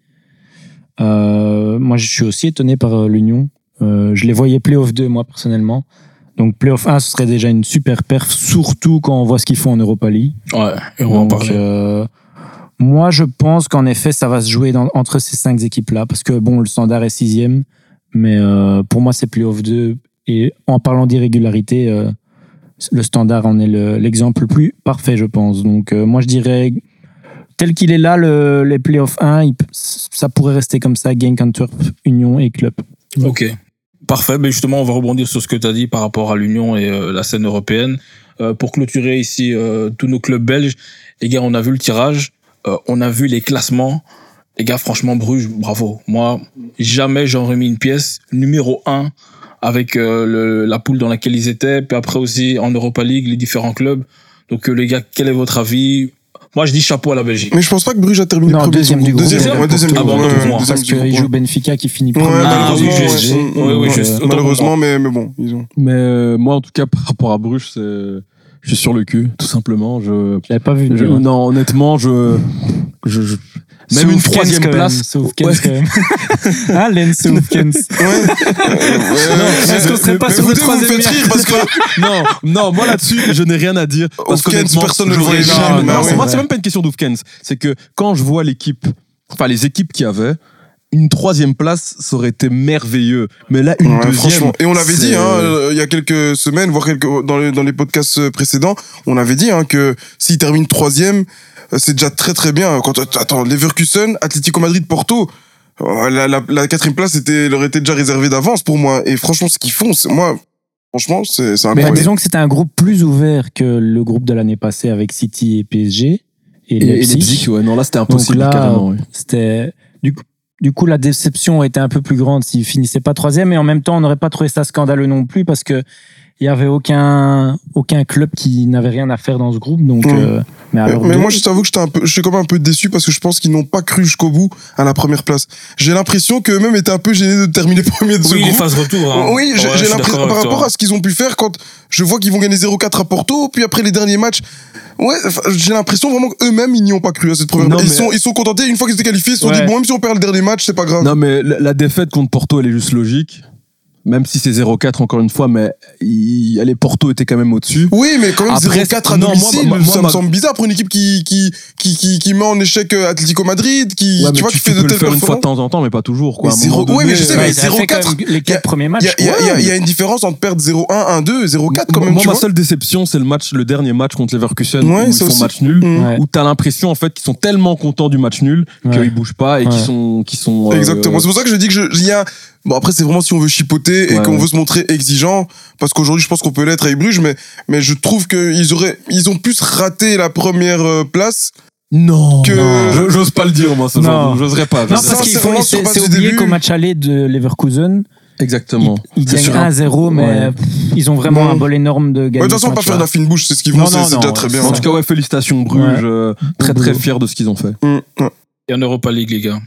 Euh, moi, je suis aussi étonné par euh, l'Union. Je les voyais Playoff 2, moi, personnellement. Donc, Playoff 1, ce serait déjà une super perf, surtout quand on voit ce qu'ils font en Europa League. Ouais, et on en Donc, parler. euh, moi, je pense qu'en effet, ça va se jouer dans- entre ces cinq équipes-là, parce que bon, le standard est sixième, mais pour moi, c'est playoff 2. Et en parlant d'irrégularité, le standard en est le- l'exemple le plus parfait, je pense. Donc, euh, moi, je dirais, tel qu'il est là, le, les playoffs 1, il p- ça pourrait rester comme ça, Genk, Antwerp, Union et Club. Ok. Parfait. Mais justement, on va rebondir sur ce que tu as dit par rapport à l'Union et euh, la scène européenne. Euh, pour clôturer ici tous nos clubs belges, les gars, on a vu le tirage, on a vu les classements. Les gars, franchement, Bruges, bravo. Moi, jamais j'aurais mis une pièce numéro 1 avec euh, le- la poule dans laquelle ils étaient. Puis après aussi en Europa League, les différents clubs. Donc euh, les gars, quel est votre avis? Moi, je dis chapeau à la Belgique. Mais je pense pas que Bruges a terminé Non, premier deuxième du groupe. Deuxième, Deuxième ouais, deuxième Ah du bon, ouais, deuxième Parce qu'ils ouais. jouent Benfica qui finit Ouais, premier. Ah, oui, malheureusement, juste. ouais. Oui, oui, Ouais, Malheureusement, mais, mais bon, ils ont. Mais euh, moi, en tout cas, par rapport à Bruges, c'est, je suis sur le cul, tout simplement. Je, Je l'avais pas vu. je- non, honnêtement, je, je, je- même une Kens, troisième même, place. Sauf Kens, Ouais. quand même. ah, Lens, sauf Kens. Est-ce qu'on serait pas sur vous le vous troisième faites rire parce que non, non, moi là-dessus, je n'ai rien à dire. Parce personne ne le voyait jamais. Moi, c'est même pas une question d'Oufkens. C'est que quand je vois l'équipe, enfin les équipes qu'il y avait, une troisième place, ça aurait été merveilleux. Mais là, une Ouais, deuxième. franchement. Et on l'avait dit, hein, euh, il y a quelques semaines, voire quelques, dans les, dans les podcasts euh, précédents, on avait dit, hein, que s'il termine troisième, euh, c'est déjà très très bien. Quand, attends, Leverkusen, Atlético Madrid, Porto, la, la, la quatrième place était, leur était déjà réservée d'avance pour moi. Et franchement, ce qu'ils font, c'est, moi, franchement, c'est, c'est Mais incroyable. disons que c'était un groupe plus ouvert que le groupe de l'année passée avec City et PSG. Et, Et, et Leipzig. Leipzig, ouais, non, là, c'était impossible, Donc là, carrément. ouais. C'était du coup, du coup la déception était un peu plus grande s'ils finissaient pas troisième, et en même temps on n'aurait pas trouvé ça scandaleux non plus parce que il y avait aucun aucun club qui n'avait rien à faire dans ce groupe. Donc, Mm. euh, mais alors, mais moi, je t'avoue que j'étais un peu, je suis quand même un peu déçu parce que je pense qu'ils n'ont pas cru jusqu'au bout à la première place. J'ai l'impression qu'eux-mêmes étaient un peu gênés de terminer premier de ce Oui, les groupe. phases retour. hein. Oui, j'ai Ouais, l'impression par rapport toi. à ce qu'ils ont pu faire quand je vois qu'ils vont gagner 0-4 à Porto, puis après les derniers matchs. Ouais, j'ai l'impression vraiment qu'eux-mêmes ils n'y ont pas cru à cette première. Non, ils sont ils sont contentés une fois qu'ils étaient qualifiés, ils se sont Ouais. dit bon même si on perd le dernier match, c'est pas grave. Non, mais la, la défaite contre Porto, elle est juste logique. Même si c'est 0-4 encore une fois, mais il, allez, Porto était quand même au-dessus. Oui, mais quand même Après, 0-4 à non, moi, domicile, moi, moi, ça ma- me semble bizarre pour une équipe qui qui qui qui, qui met en échec euh, Atlético Madrid, qui Ouais, tu vois tu, qui fait tu de telles faire une fois de performances. temps en temps, mais pas toujours. Quoi. Ouais, mais je sais, euh, mais Ouais, ils avaient fait 0-4, quand même les y a- quatre premiers matchs. Il y a, une différence entre perdre 0-1, 1-2, 0-4 quand même. Moi, tu ma vois. seule déception, c'est le match, le dernier match contre Leverkusen, Ouais, où ils font match nul, Mm. Où t'as l'impression en fait qu'ils sont tellement contents du match nul qu'ils bougent pas et qu'ils sont, qu'ils sont. euh, Exactement. C'est pour ça que je dis que je, il y a, bon après c'est vraiment si on veut chipoter et Ouais, qu'on ouais. veut se montrer exigeant, parce qu'aujourd'hui je pense qu'on peut l'être avec Bruges, mais, mais je trouve qu'ils auraient, ils ont plus raté la première euh, place Non. que. Non. J'ose pas le dire, moi, genre. J'oserais pas. Non, j'oserais parce Ça, qu'il c'est faut c'est oublié qu'au match aller de Leverkusen. Exactement. ils C'est gagnent sur un- 1-0, mais Ouais. ils ont vraiment Non. un bol énorme de Ouais, gagner. de toute façon, pas faire de la fine bouche, c'est ce qu'ils vont, c'est déjà très bien. En tout cas, ouais, félicitations Bruges. Euh, très très fier de ce qu'ils ont fait. Mm. Et en Europa League, les gars.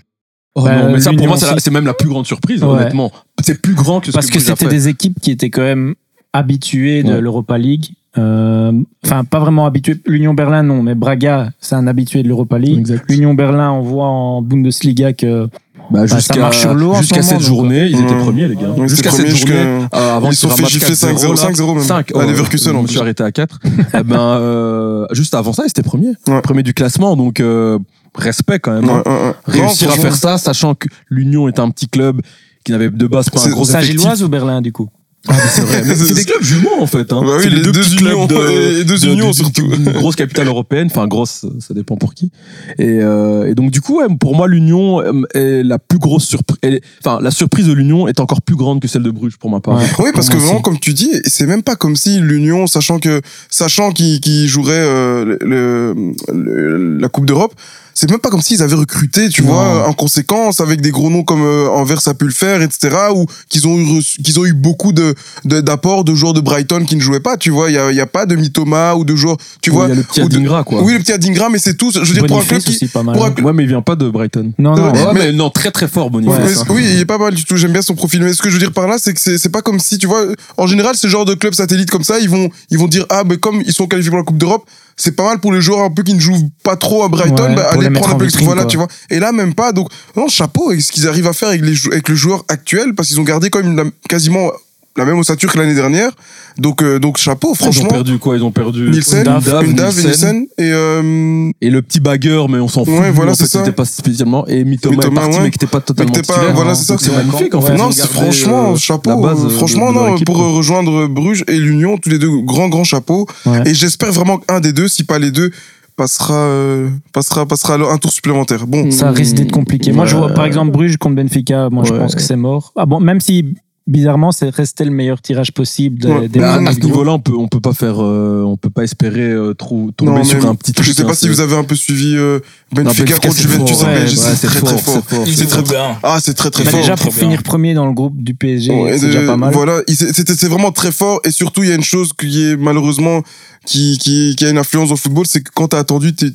Oh Bah, non, mais ça pour moi c'est même la plus grande surprise Ouais. honnêtement. C'est plus grand que ce Parce que c'était des équipes qui étaient quand même habituées de Ouais. l'Europa League. Euh, Enfin, pas vraiment habituées. L'Union Berlin, non, mais Braga, c'est un habitué de l'Europa League. Exact. L'Union Berlin, on voit en Bundesliga que Bah, ça jusqu'à marche sur l'eau en ce jusqu'à cette journée, ils étaient Ouais. premiers les gars. Jusqu'à cette journée, euh, avant Ils se sont fait gifler 4-0, 5-0, là. 5-0 même. 5 À Leverkusen, en Je me suis arrêté à 4. eh ben, euh, juste avant ça, ils étaient premiers. Ouais. Premier du classement, donc euh, respect quand même. Ouais, hein. ouais. Réussir Non, à faire ça, sachant que l'Union est un petit club qui n'avait de base pas un gros c'est effectif. Gilloise ou Berlin, du coup? Ah, mais c'est vrai. Mais c'est des clubs jumeaux en fait. Hein. Bah oui, C'est les deux unions, clubs de- et deux de- unions surtout. d'une grosse capitale européenne, enfin grosse, ça dépend pour qui. Et, euh, et donc du coup, ouais, pour moi, l'Union euh, est la plus grosse surprise. Enfin, la surprise de l'Union est encore plus grande que celle de Bruges pour ma part. Ouais. Oui, parce que vraiment, comme tu dis, c'est même pas comme si l'Union, sachant que, sachant qu'ils joueraient euh, le, le- la Coupe d'Europe, c'est même pas comme s'ils avaient recruté, tu Non. vois, en conséquence, avec des gros noms comme euh, Anvers a pu le faire, etc., ou qu'ils ont eu qu'ils ont eu beaucoup de de- d'apports de, joueurs de Brighton qui ne jouaient pas, tu vois, il y a, il y a pas de Mitoma ou de joueurs, tu vois, il y a le petit Adingra, quoi. oui, le petit Adingra, mais c'est tout. Je veux dire, pour un club qui, aussi, pas mal. pour un hein. Ouais, mais il vient pas de Brighton. Non, non, Ouais, mais- mais, non, très très fort Boniface. hein. oui, il est pas mal du tout. J'aime bien son profil. Mais ce que je veux dire par là, c'est que c'est c'est pas comme si, tu vois, en général, ce genre de clubs satellites comme ça, ils vont, ils vont dire, ah, mais comme ils sont qualifiés pour la Coupe d'Europe, c'est pas mal pour les joueurs un peu qui ne jouent pas trop à Brighton, Ouais, bah, mettre prendre un peu vitrine, voilà, tu vois. Et là, même pas. Donc, non, chapeau avec ce qu'ils arrivent à faire avec, les, avec le joueur actuel, parce qu'ils ont gardé quand même quasiment la même ossature que l'année dernière. Donc, euh, donc, chapeau, Ils ont franchement. perdu quoi? Ils ont perdu Nielsen, Undav, Undav et Nielsen. Nielsen. Et, euh, Et le petit bagueur, mais on s'en fout. Ouais, voilà, en c'est fait, ça. il était pas spécialement. Et Mitoma, Mitoma, est parti, ouais. mais qui était pas totalement Mais qui était pas- titulaire. voilà, c'est ça. C'est magnifique en fait. non, c'est franchement, euh, chapeau. la base, euh, euh, franchement, de non, équipe, pour quoi. euh, rejoindre Bruges et l'Union, tous les deux, grand, grand chapeau. Ouais. Et j'espère vraiment qu'un des deux, si pas les deux, passera, euh, passera, passera un tour supplémentaire. Bon. Ça risque d'être compliqué. Moi, je vois par exemple Bruges contre Benfica. Moi, je pense que c'est mort. Ah bon, même si bizarrement, c'est resté le meilleur tirage possible de- Ouais. des Bah, premiers à ce niveau-là, on peut, on peut pas faire, euh, on peut pas espérer euh, trop tomber Non, sur un petit truc. Je sais hein, pas si vous avez un peu suivi euh, Benfica contre Juventus en Belgique. ouais, C'est très, très fort. c'est très, bien. Ah, c'est très, très Mais fort. déjà, pour bien. finir premier dans le groupe du PSG, Ouais, c'est déjà pas mal. Voilà, il- c'est- vraiment très fort. Et surtout, il y a une chose qui est malheureusement qui, qui, qui a une influence au football, c'est que quand t'as attendu, t'es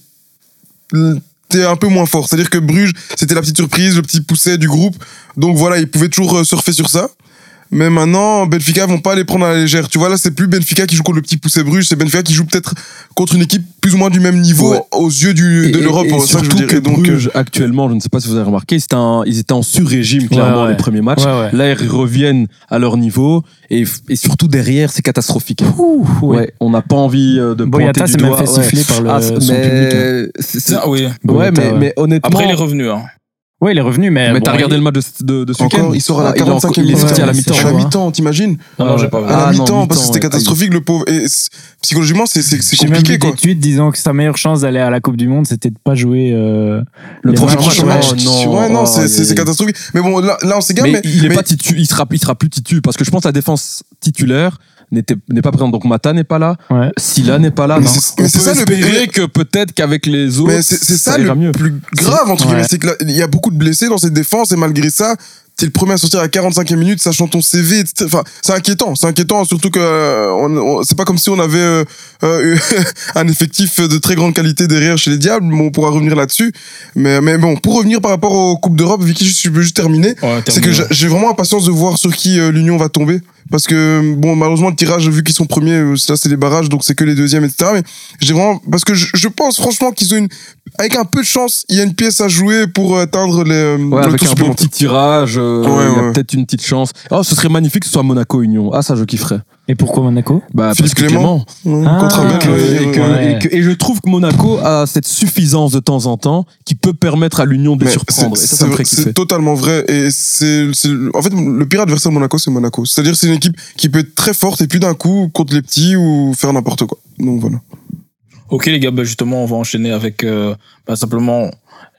t'es un peu moins fort. C'est-à-dire que Bruges, c'était la petite surprise, le petit pousset du groupe. Donc voilà, ils pouvaient toujours euh, surfer sur ça. Mais maintenant, Benfica vont pas les prendre à la légère. Tu vois, là, c'est plus Benfica qui joue contre le petit pousset Bruges, c'est Benfica qui joue peut-être contre une équipe plus ou moins du même niveau Ouais. aux yeux du, de l'Europe. et que que Et donc, euh, Bruges, actuellement, je ne sais pas si vous avez remarqué, c'était un- ils étaient en sur-régime clairement Ouais, ouais. les premiers matchs. Ouais, ouais. Là, ils reviennent à leur niveau et, et surtout derrière, c'est catastrophique. Ouh, ouais. Ouais, on n'a pas envie euh, de Boyata pointer s'est du même doigt. fait ouais. siffler par le, Ah, son mais public. hein. Ah oui. Ouais, Boyata, mais, ouais. mais honnêtement. Après, il est revenu. Hein. Ouais, il est revenu, mais. mais bon, t'as regardé il- le match de, de, de ce encore, week-end il sort à la Ah, il est 45e encore- Il est sorti à la mi-temps. à la mi-temps, t'imagines Non, non, j'ai pas vu. À la Ah mi-temps, parce que c'était catastrophique, le pauvre. Et psychologiquement, c'est c'est- c'est J'ai même compliqué, vu quoi. des tweets disant que sa meilleure chance d'aller à la Coupe du Monde, c'était de pas jouer euh, Le prochain match, match. non, ouais, non, oh, c'est catastrophique. Mais bon, là, là on s'égare, mais, mais, il est mais- pas titu, il sera, il sera plus titu parce que je pense que la défense titulaire n'est pas présente. Donc Mata n'est pas là, Ouais. Silla n'est pas là. C'est- ça le- espérer que peut-être qu'avec les autres, mais c'est c'est ça, ira le mieux. plus grave, entre Ouais. guillemets. C'est qu'il y a beaucoup de blessés dans cette défense et malgré ça, t'es le premier à sortir à 45e minute, sachant ton CV, etc. Enfin, c'est inquiétant. C'est inquiétant, surtout que euh, on, on- c'est pas comme si on avait euh, euh, un effectif de très grande qualité derrière chez les Diables. Bon, on pourra revenir là-dessus. Mais, mais bon, pour revenir par rapport aux Coupes d'Europe, Vicky, je peux juste terminer. Ouais, C'est que j'ai vraiment impatience de voir sur qui euh, l'Union va tomber. Parce que, bon, malheureusement, le tirage, vu qu'ils sont premiers, euh, là, c'est les barrages, donc c'est que les deuxièmes, etc. Mais j'ai vraiment, parce que je, je pense franchement qu'ils ont une, avec un peu de chance, il y a une pièce à jouer pour atteindre les, euh, Ouais, le avec un bon petit tirage, euh, Ouais, il y a ouais. peut-être une petite chance. Oh, ce serait magnifique que ce soit Monaco Union. Ah, ça, je kifferais. Et pourquoi Monaco Bah, Philippe parce que Clément. Ah, contre un mec, que- ouais, et que- ouais. et que- et je trouve que Monaco a cette suffisance de temps en temps qui peut permettre à l'Union de Mais surprendre. C'est- totalement vrai et c'est c'est- en fait le pire adversaire de Monaco c'est Monaco c'est-à-dire c'est une équipe qui peut être très forte et puis d'un coup contre les petits ou faire n'importe quoi donc voilà Ok les gars, bah justement, on va enchaîner avec euh, bah, simplement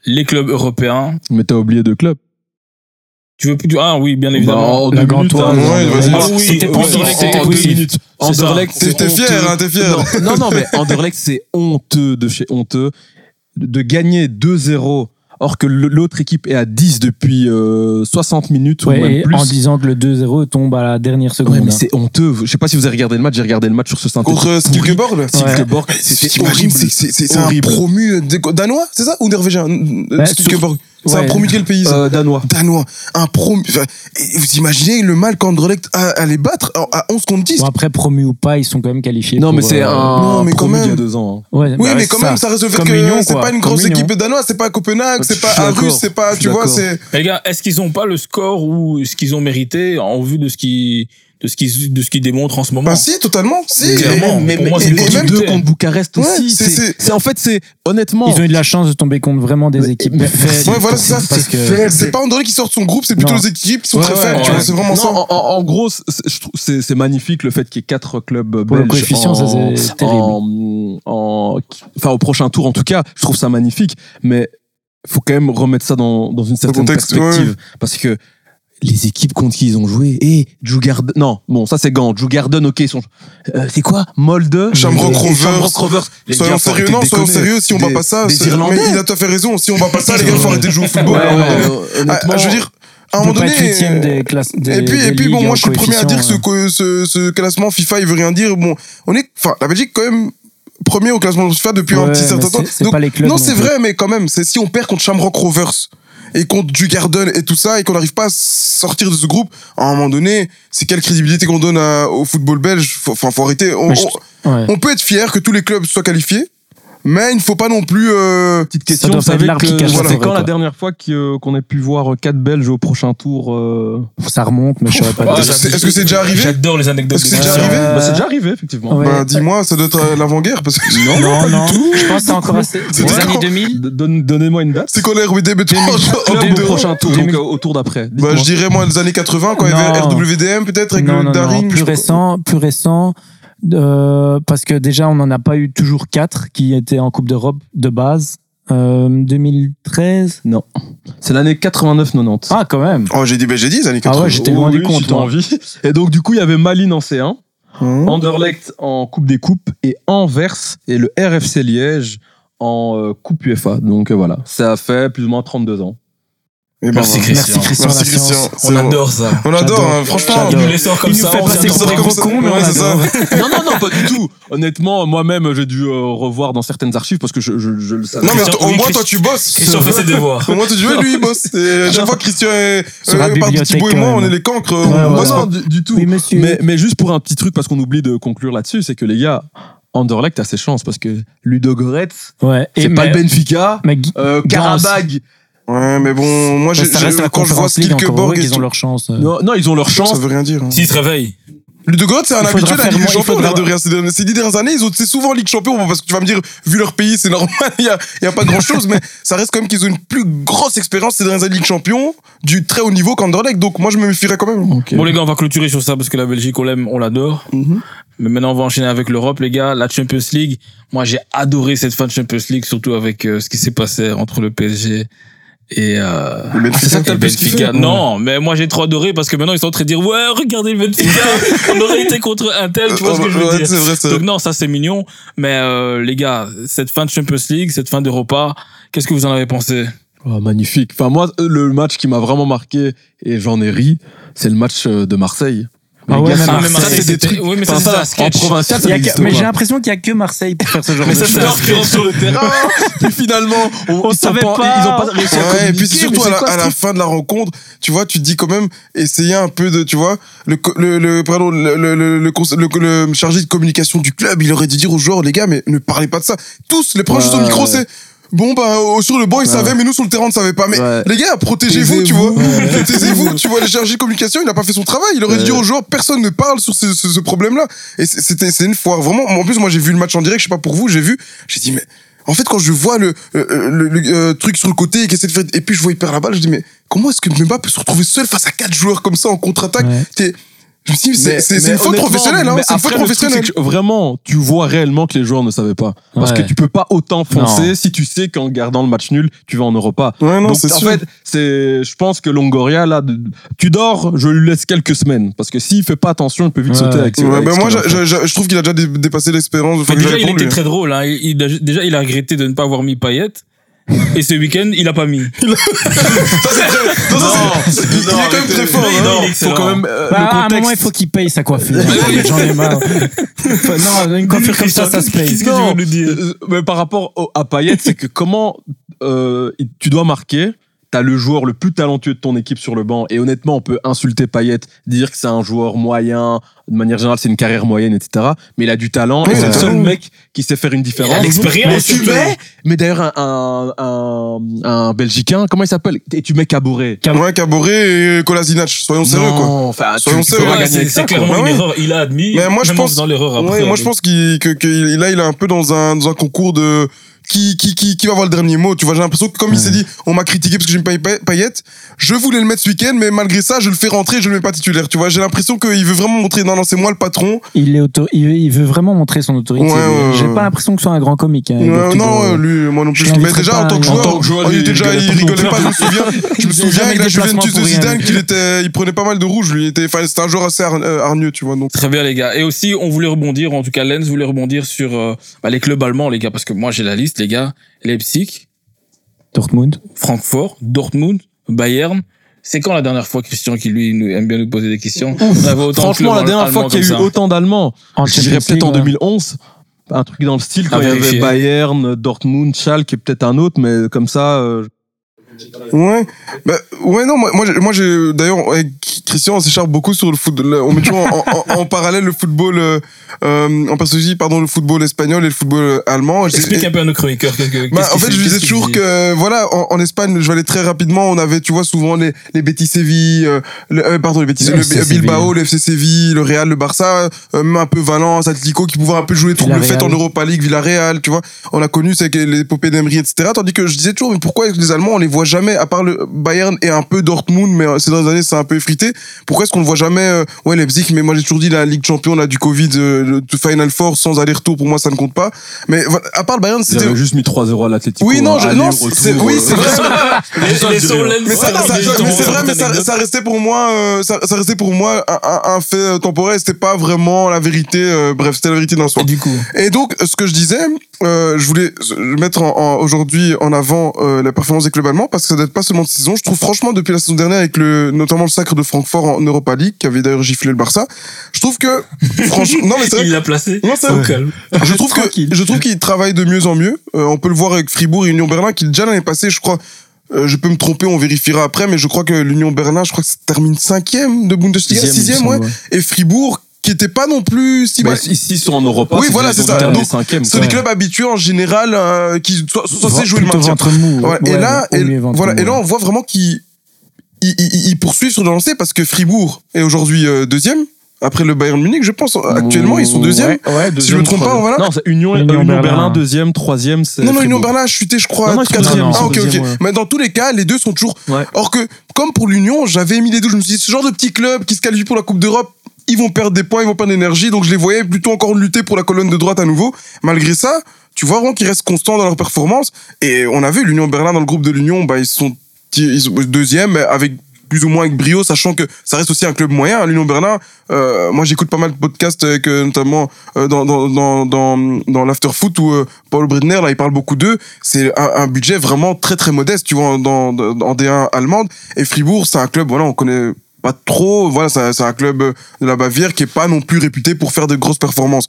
les clubs européens. Mais t'as oublié deux clubs. Tu veux plus du... Ah oui, bien évidemment. Bah, minutes, Gantois, hein. ouais, vas-y. Ah oui, C'était possible, c'était possible. Anderlecht, T'es fier honteux. hein t'es fier Non, non, non, mais Anderlecht, c'est honteux de chez honteux de gagner 2-0 or que l'autre équipe est à 10 depuis euh, 60 minutes ou Ouais, même et plus. en disant que le 2-0 tombe à la dernière seconde. Ouais, mais hein. c'est honteux. Je sais pas si vous avez regardé le match, j'ai regardé le match sur ce synthé. contre Stilkeborg Stilkeborg, Mais c'était horrible. c'est- c'est c'est- c'est un promu euh, danois, c'est ça Ou norvégien Bah, Stilkeborg. C'est un ouais. promu de quel pays ça Euh, danois. Danois. Un promu. enfin, vous imaginez le mal qu'Anderlecht a à les battre à à 11 contre 10 Bon, après, promu ou pas, ils sont quand même qualifiés. Non, mais c'est euh, un non, mais quand promu même. d'il y a deux ans. hein. Ouais, Oui, bah mais quand même, ça. reste le fait Comme que Union, c'est quoi. pas une Comme grosse équipe danoise, c'est pas Copenhague, c'est pas Aarhus, d'accord, c'est pas, tu vois, c'est. Les gars, est-ce qu'ils ont pas le score ou ce qu'ils ont mérité en vue de ce qui de ce qu'ils de ce qu'ils démontrent en ce moment Bah si, totalement, si. Clairement, mais, pour mais- moi, c'est même deux contre Bucarest Ouais, aussi. c'est- c'est- c'est- C'est en fait, c'est honnêtement. Ils ont eu de la chance de tomber contre vraiment des Mais- équipes mais- faibles. Ouais, voilà, c'est ça. C'est pas Andorre qui sort de son groupe, c'est plutôt Non. les équipes qui sont Ouais, très ouais, faibles, tu vois, c'est vraiment Non, ça. En, gros, c'est- je trouve- c'est c'est magnifique le fait qu'il y ait quatre clubs Pour le belges coefficient, ça, en- c'est terrible. en- en- enfin, au prochain tour, en tout cas, je trouve ça magnifique. Mais faut quand même remettre ça dans, dans une certaine perspective. Parce que les équipes contre qui ils ont joué, et Djurgården, non, bon, ça c'est Gand. Djurgården, ok, ils sont, euh, c'est quoi? Molde? Shamrock Rovers. Shamrock Rovers. Les Soyons sérieux, non, soyons sérieux, si on Des- va pas ça, Des c'est- Irlandais. mais il a tout à fait raison, si on va pas ça, les gars, il faut arrêter de jouer au football. Ouais, ouais, honnêtement. ah, je veux dire, à un moment donné. des classes. Des, Et puis, des et puis bon, moi, je suis le premier à dire que ce, ce, ce classement FIFA, il veut rien dire. Bon, on est, enfin, la Belgique, quand même, premier au classement FIFA depuis un Ouais, petit mais certain temps. c'est Donc, pas les clubs non, non c'est vrai, mais quand même, c'est si on perd contre Shamrock Rovers et contre Djurgården et tout ça et qu'on n'arrive pas à sortir de ce groupe, à un moment donné, c'est quelle crédibilité qu'on donne à- au football belge? Enfin, faut arrêter. On, Ouais. on peut être fier que tous les clubs soient qualifiés, mais il ne faut pas non plus. euh, Petite question, vous savez que la c'est quand la quoi. dernière fois euh, qu'on ait pu voir quatre Belges au prochain tour euh, Ça remonte, mais je saurais pas Ah. Est-ce que c'est- est-ce que c'est déjà arrivé? J'adore les anecdotes. Est-ce que c'est déjà arrivé? Euh, bah, C'est déjà arrivé, effectivement. ouais. Bah, dis-moi, ça doit être euh, l'avant-guerre parce que. Non, non, je pense que c'est encore assez. C'est Les quand années 2000 D- donne- Donnez-moi une date. C'est qu'on est RWD, mais toi, en Club Coupe au prochain tour, donc euh, au tour d'après. Bah, je dirais, moi, les années 80, quand il y avait Non. RWDM, peut-être, avec non, le non, Daring. non, plus récent, plus récent. Euh, parce que déjà, on n'en a pas eu toujours quatre qui étaient en Coupe d'Europe de base. Euh, 2013 C'est l'année 89-90. Ah, quand même. Oh, j'ai dit, bah, j'ai dit, les années Ah 80. ouais, j'étais loin Oui, du compte. j'étais en moi. vie. Et donc, du coup, il y avait Malines en C1, Hein Anderlecht en Coupe des Coupes et Anvers et le RFC Liège en euh, Coupe UEFA. Donc euh, voilà, ça a fait plus ou moins 32 ans. Eh ben, Merci. Christian. Merci Christian. Merci, la science. Christian. On adore ça. On adore, hein, franchement. Il nous les sort comme Il nous ça. fait on passer pour des comme gros ça. cons, mais Ouais, c'est ça. non, non, non, pas du tout. Honnêtement, moi-même, j'ai dû euh, revoir dans certaines archives parce que je, je, je le savais. Non, mais Christian, au oui, moins, Christ- toi, tu bosses. Christian fait ses devoirs. Au moins, tu dis, ouais, lui, il bosse. Et à chaque fois, Christian et, euh, par Thibaut et moi, on est les cancres. Ouais, on ouais, bosse pas. du, tout. Mais, mais juste pour un petit truc, parce qu'on oublie de conclure là-dessus, c'est que les gars, Anderlecht a ses chances parce que Ludo Goretz, Ouais. Et c'est pas le Benfica. mais Euh. Karabag, Ouais, mais bon, moi, j'ai, ça reste j'ai- quand je vois et qu'ils ont leur chance. euh. non, non, ils ont leur chance. ça veut rien dire. hein. S'il se réveille. Ludogoth, c'est un habitué de la Ligue des moins- il Champions, faudra- l'air de rien. Ces dernières- ces dix dernières années, ils ont, c'est souvent Ligue Champion, bon, parce que tu vas me dire, vu leur pays, c'est normal, il y a, il y a pas grand chose, mais ça reste quand même qu'ils ont une plus grosse expérience ces dernières années Ligue Champion, du très haut niveau qu'Anderlecht, donc moi, je me méfierais quand même. Bon les gars, on va clôturer sur ça parce que la Belgique, on l'aime, on l'adore. Mhm. Mais maintenant, on va enchaîner avec l'Europe, les gars. La Champions League. Moi, j'ai adoré cette fin de Champions League, surtout avec euh, ce qui s'est passé entre le PSG et, euh, Le Benfica, et t'as Benfica. Non, mais moi j'ai trop adoré parce que maintenant ils sont en train de dire ouais, regardez le Benfica, on aurait été contre un tel, tu vois ce que je veux Ouais, dire. c'est vrai, c'est Donc vrai. non, ça c'est mignon. Mais euh, les gars, cette fin de Champions League, cette fin d'Europa, qu'est-ce que vous en avez pensé? Oh, magnifique. Enfin, moi, le match qui m'a vraiment marqué, et j'en ai ri, c'est le match euh, de Marseille. Ah ouais, mais ça, Marseille, ça, c'est des trucs. oui, mais ça, c'est un en sketch. provincial, ça n'existe mais j'ai l'impression qu'il y a que Marseille pour faire ce genre Mais de ça, choses. c'est leur créance sur le terrain. Puis finalement, on, savait pas, ils ont pas réussi à Ouais, et puis c'est surtout mais à la, fin de la rencontre, tu vois, tu te dis quand même, essayer un peu de, tu vois, le, le, pardon, le, chargé de communication du club, il aurait dû dire aux joueurs, les gars, mais ne parlez pas de ça. Tous, les juste au micro, c'est, bon, bah, au- sur le banc, ils savaient, mais nous, sur le terrain, on ne savait pas. Mais les gars, protégez-vous, tu vois. Taisez-vous, tu vois, le chargé de communication, il n'a pas fait son travail. Il aurait dire aux joueurs, personne ne parle sur ce, ce, ce problème-là. Et c'était, c'est une foire. Vraiment, en plus, moi, j'ai vu le match en direct, je sais pas pour vous, j'ai vu, j'ai dit, mais, en fait, quand je vois le, euh, le, le, euh, truc sur le côté essaie de faire, et puis je vois il perd la balle, je dis, mais comment est-ce que Mbemba peut se retrouver seul face à quatre joueurs comme ça en contre-attaque? Ouais. T'es- Je me suis dit, c'est, c'est, c'est une faute professionnelle, hein. C'est une faute professionnelle. que vraiment, tu vois réellement que les joueurs ne savaient pas. Parce Ouais. que tu peux pas autant foncer Non. si tu sais qu'en gardant le match nul, tu vas en Europa. Ouais, non, Donc, c'est en sûr. fait, c'est, je pense que Longoria, là, de- tu dors, je lui laisse quelques semaines. Parce que s'il fait pas attention, il peut vite Ouais. sauter avec ses Ouais, ben ce moi, faire. j'a- je trouve qu'il a déjà dé- dépassé l'espérance. Enfin, déjà, il était lui. très drôle. Hein. Il, il a- déjà, il a regretté de ne pas avoir mis Payet. Et ce week-end, il a pas mis. Non, ça, c'est- il il est quand même très fort. Non, hein. il est faut quand même, euh, Bah, le à un moment, il faut qu'il paye sa coiffure. J'en ai marre. Enfin, non, une coiffure comme ça, ça se paye. Qu'est-ce que tu Non, veux nous dire euh, mais par rapport au- à Payet, c'est que comment euh, il- tu dois marquer, t'as le joueur le plus talentueux de ton équipe sur le banc, et honnêtement, on peut insulter Payet, dire que c'est un joueur moyen, de manière générale, c'est une carrière moyenne, etc. Mais il a du talent, Ouais, et c'est le seul mec qui sait faire une différence. Il a l'expérience, Mais tu surtout. mets, mais d'ailleurs, un, un, un, un Belgicain, comment il s'appelle? Et tu mets Caboret. Ouais, Caboret et Kolasinac, soyons sérieux, quoi. Non, enfin, Soyons sérieux. c'est quoi. clairement Ouais, une ouais. erreur. Il a admis. Mais moi, je pense- dans l'erreur après. Ouais, moi je pense qu'il que, que là il est un peu dans un dans un concours de qui qui qui qui va avoir le dernier mot. Tu vois, j'ai l'impression que comme il s'est dit, on m'a critiqué parce que j'aime pas Pay- Payet, je voulais le mettre ce week-end, mais malgré ça, je le fais rentrer, je le mets pas titulaire. Tu vois, j'ai l'impression qu'il veut vraiment montrer non non c'est moi le patron. Il, est auto- il, veut, il veut vraiment montrer son autorité. Ouais, ouais, J'ai ouais. pas l'impression que ce soit un grand comique. hein, non, Tudor. ouais, lui, moi non plus. Je Mais déjà pas, en tant que joueur, tant que joueur, oh, il était déjà, rigolait il pas non rigolait pas. Je me souviens, je me souviens avec la Juventus de Zidane qu'il était, il prenait pas mal de rouge. Lui, était, enfin, c'était un joueur assez euh, hargneux, tu vois. Donc. Très bien les gars. Et aussi, on voulait rebondir, en tout cas Lens voulait rebondir sur euh, bah, les clubs allemands les gars, parce que moi j'ai la liste les gars. Leipzig, Dortmund. Francfort, Dortmund, Bayern. C'est quand la dernière fois Christian qui lui nous aime bien nous poser des questions? On avait autant de Franchement, la dernière allemands fois qu'il y a eu ça. autant d'Allemands, je dirais peut-être en League, ouais. 2011. Un truc dans le style, quand il y avait. Bayern, Dortmund, Schalke et peut-être un autre, mais comme ça, euh, Ouais, bah, ouais, non, moi, moi, j'ai- d'ailleurs, avec Christian, on s'écharpe beaucoup sur le foot. On met toujours en, en- en parallèle le football, euh, euh, en pardon, le football espagnol et le football allemand. Et- Explique un peu à nos chroniqueurs. Bah, en fait, je disais toujours que, voilà, en, en Espagne, je vais aller très rapidement, on avait, tu vois, souvent les, les Betis Séville, euh, le- euh, pardon, les Betis, Le Bilbao, le FC Séville, le Real, le Barça, euh, même un peu Valence, Atlético, qui pouvaient un peu jouer trouble fait en Europa League, Villarreal, tu vois. On a connu, c'est que l'épopée d'Emery, etc. Tandis que je disais toujours, mais pourquoi les Allemands, on les voit jamais, à part le Bayern et un peu Dortmund, mais ces dernières années, c'est un peu effrité. Pourquoi est-ce qu'on ne voit jamais, euh, ouais, Leipzig, mais moi j'ai toujours dit la Ligue Champion, là, du Covid, euh, le Final Four, sans aller-retour, pour moi, ça ne compte pas. Mais à part le Bayern, c'était, j'avais juste mis 3-0 à l'Atletico. oui, non, hein, je, non, c'est, oui, c'est vrai. Mais ça, c'est vrai, mais restait pour moi, euh, ça, ça restait pour moi un, un- un fait euh, temporel. C'était pas vraiment la vérité. euh, bref, c'était la vérité d'un soir. Et du coup, Et donc, ce que je disais, euh, je voulais mettre aujourd'hui en avant euh, la performance des clubs allemands parce que ça date pas seulement de saison. Je trouve franchement depuis la saison dernière avec le notamment le sacre de Francfort en Europa League qui avait d'ailleurs giflé le Barça. Je trouve que franchement, non mais c'est vrai. il l'a placé. Non, c'est calme. Je trouve que je trouve qu'il travaille de mieux en mieux. Euh, on peut le voir avec Fribourg et Union Berlin qui déjà l'année passée, je crois. euh, je peux me tromper, on vérifiera après, mais je crois que l'Union Berlin, je crois que ça termine cinquième de Bundesliga, Sixième, sixième, ouais. Et Fribourg, qui était pas non plus si Bah, mal. ici, ils sont en Europa. Oui, voilà, c'est ça. Donc, cinquième, C'est des clubs habitués en général euh, qui sont censés jouer le maintien. ventre mou. Et Ouais, là, au et, mieux ventre voilà, mou, et là, ouais. on voit vraiment qu'ils ils, ils- ils poursuivent sur le lancé parce que Fribourg est aujourd'hui euh, deuxième. Après le Bayern Munich, je pense. Actuellement, ils sont deuxième. Ouais, ouais, Si je me trompe pas, voilà. Non, c'est Union, Union Union Berlin. Berlin, deuxième, troisième, c'est. Non, non, Union. Berlin a chuté, je crois, Non, non, quatrième. ah, ok, ok. ouais. Mais dans tous les cas, les deux sont toujours. Ouais. Or que, comme pour l'Union, j'avais mis les deux. Je me suis dit, ce genre de petits clubs qui se qualifient pour la Coupe d'Europe, ils vont perdre des points, ils vont perdre d'énergie. Donc, je les voyais plutôt encore lutter pour la colonne de droite à nouveau. Malgré ça, tu vois vraiment qu'ils restent constants dans leur performance. Et on a vu l'Union Berlin dans le groupe de l'Union, bah, ils sont, sont deuxième avec plus ou moins avec brio, sachant que ça reste aussi un club moyen. L'Union Berlin, euh, moi j'écoute pas mal de podcasts, euh, notamment euh, dans dans dans dans, dans l'afterfoot où Paul Bridner là il parle beaucoup d'eux. C'est un, un budget vraiment très très modeste, tu vois, dans, dans en D1 allemande. Et Fribourg, c'est un club, voilà, on connaît pas trop. Voilà, c'est un- club de la Bavière qui est pas non plus réputé pour faire de grosses performances.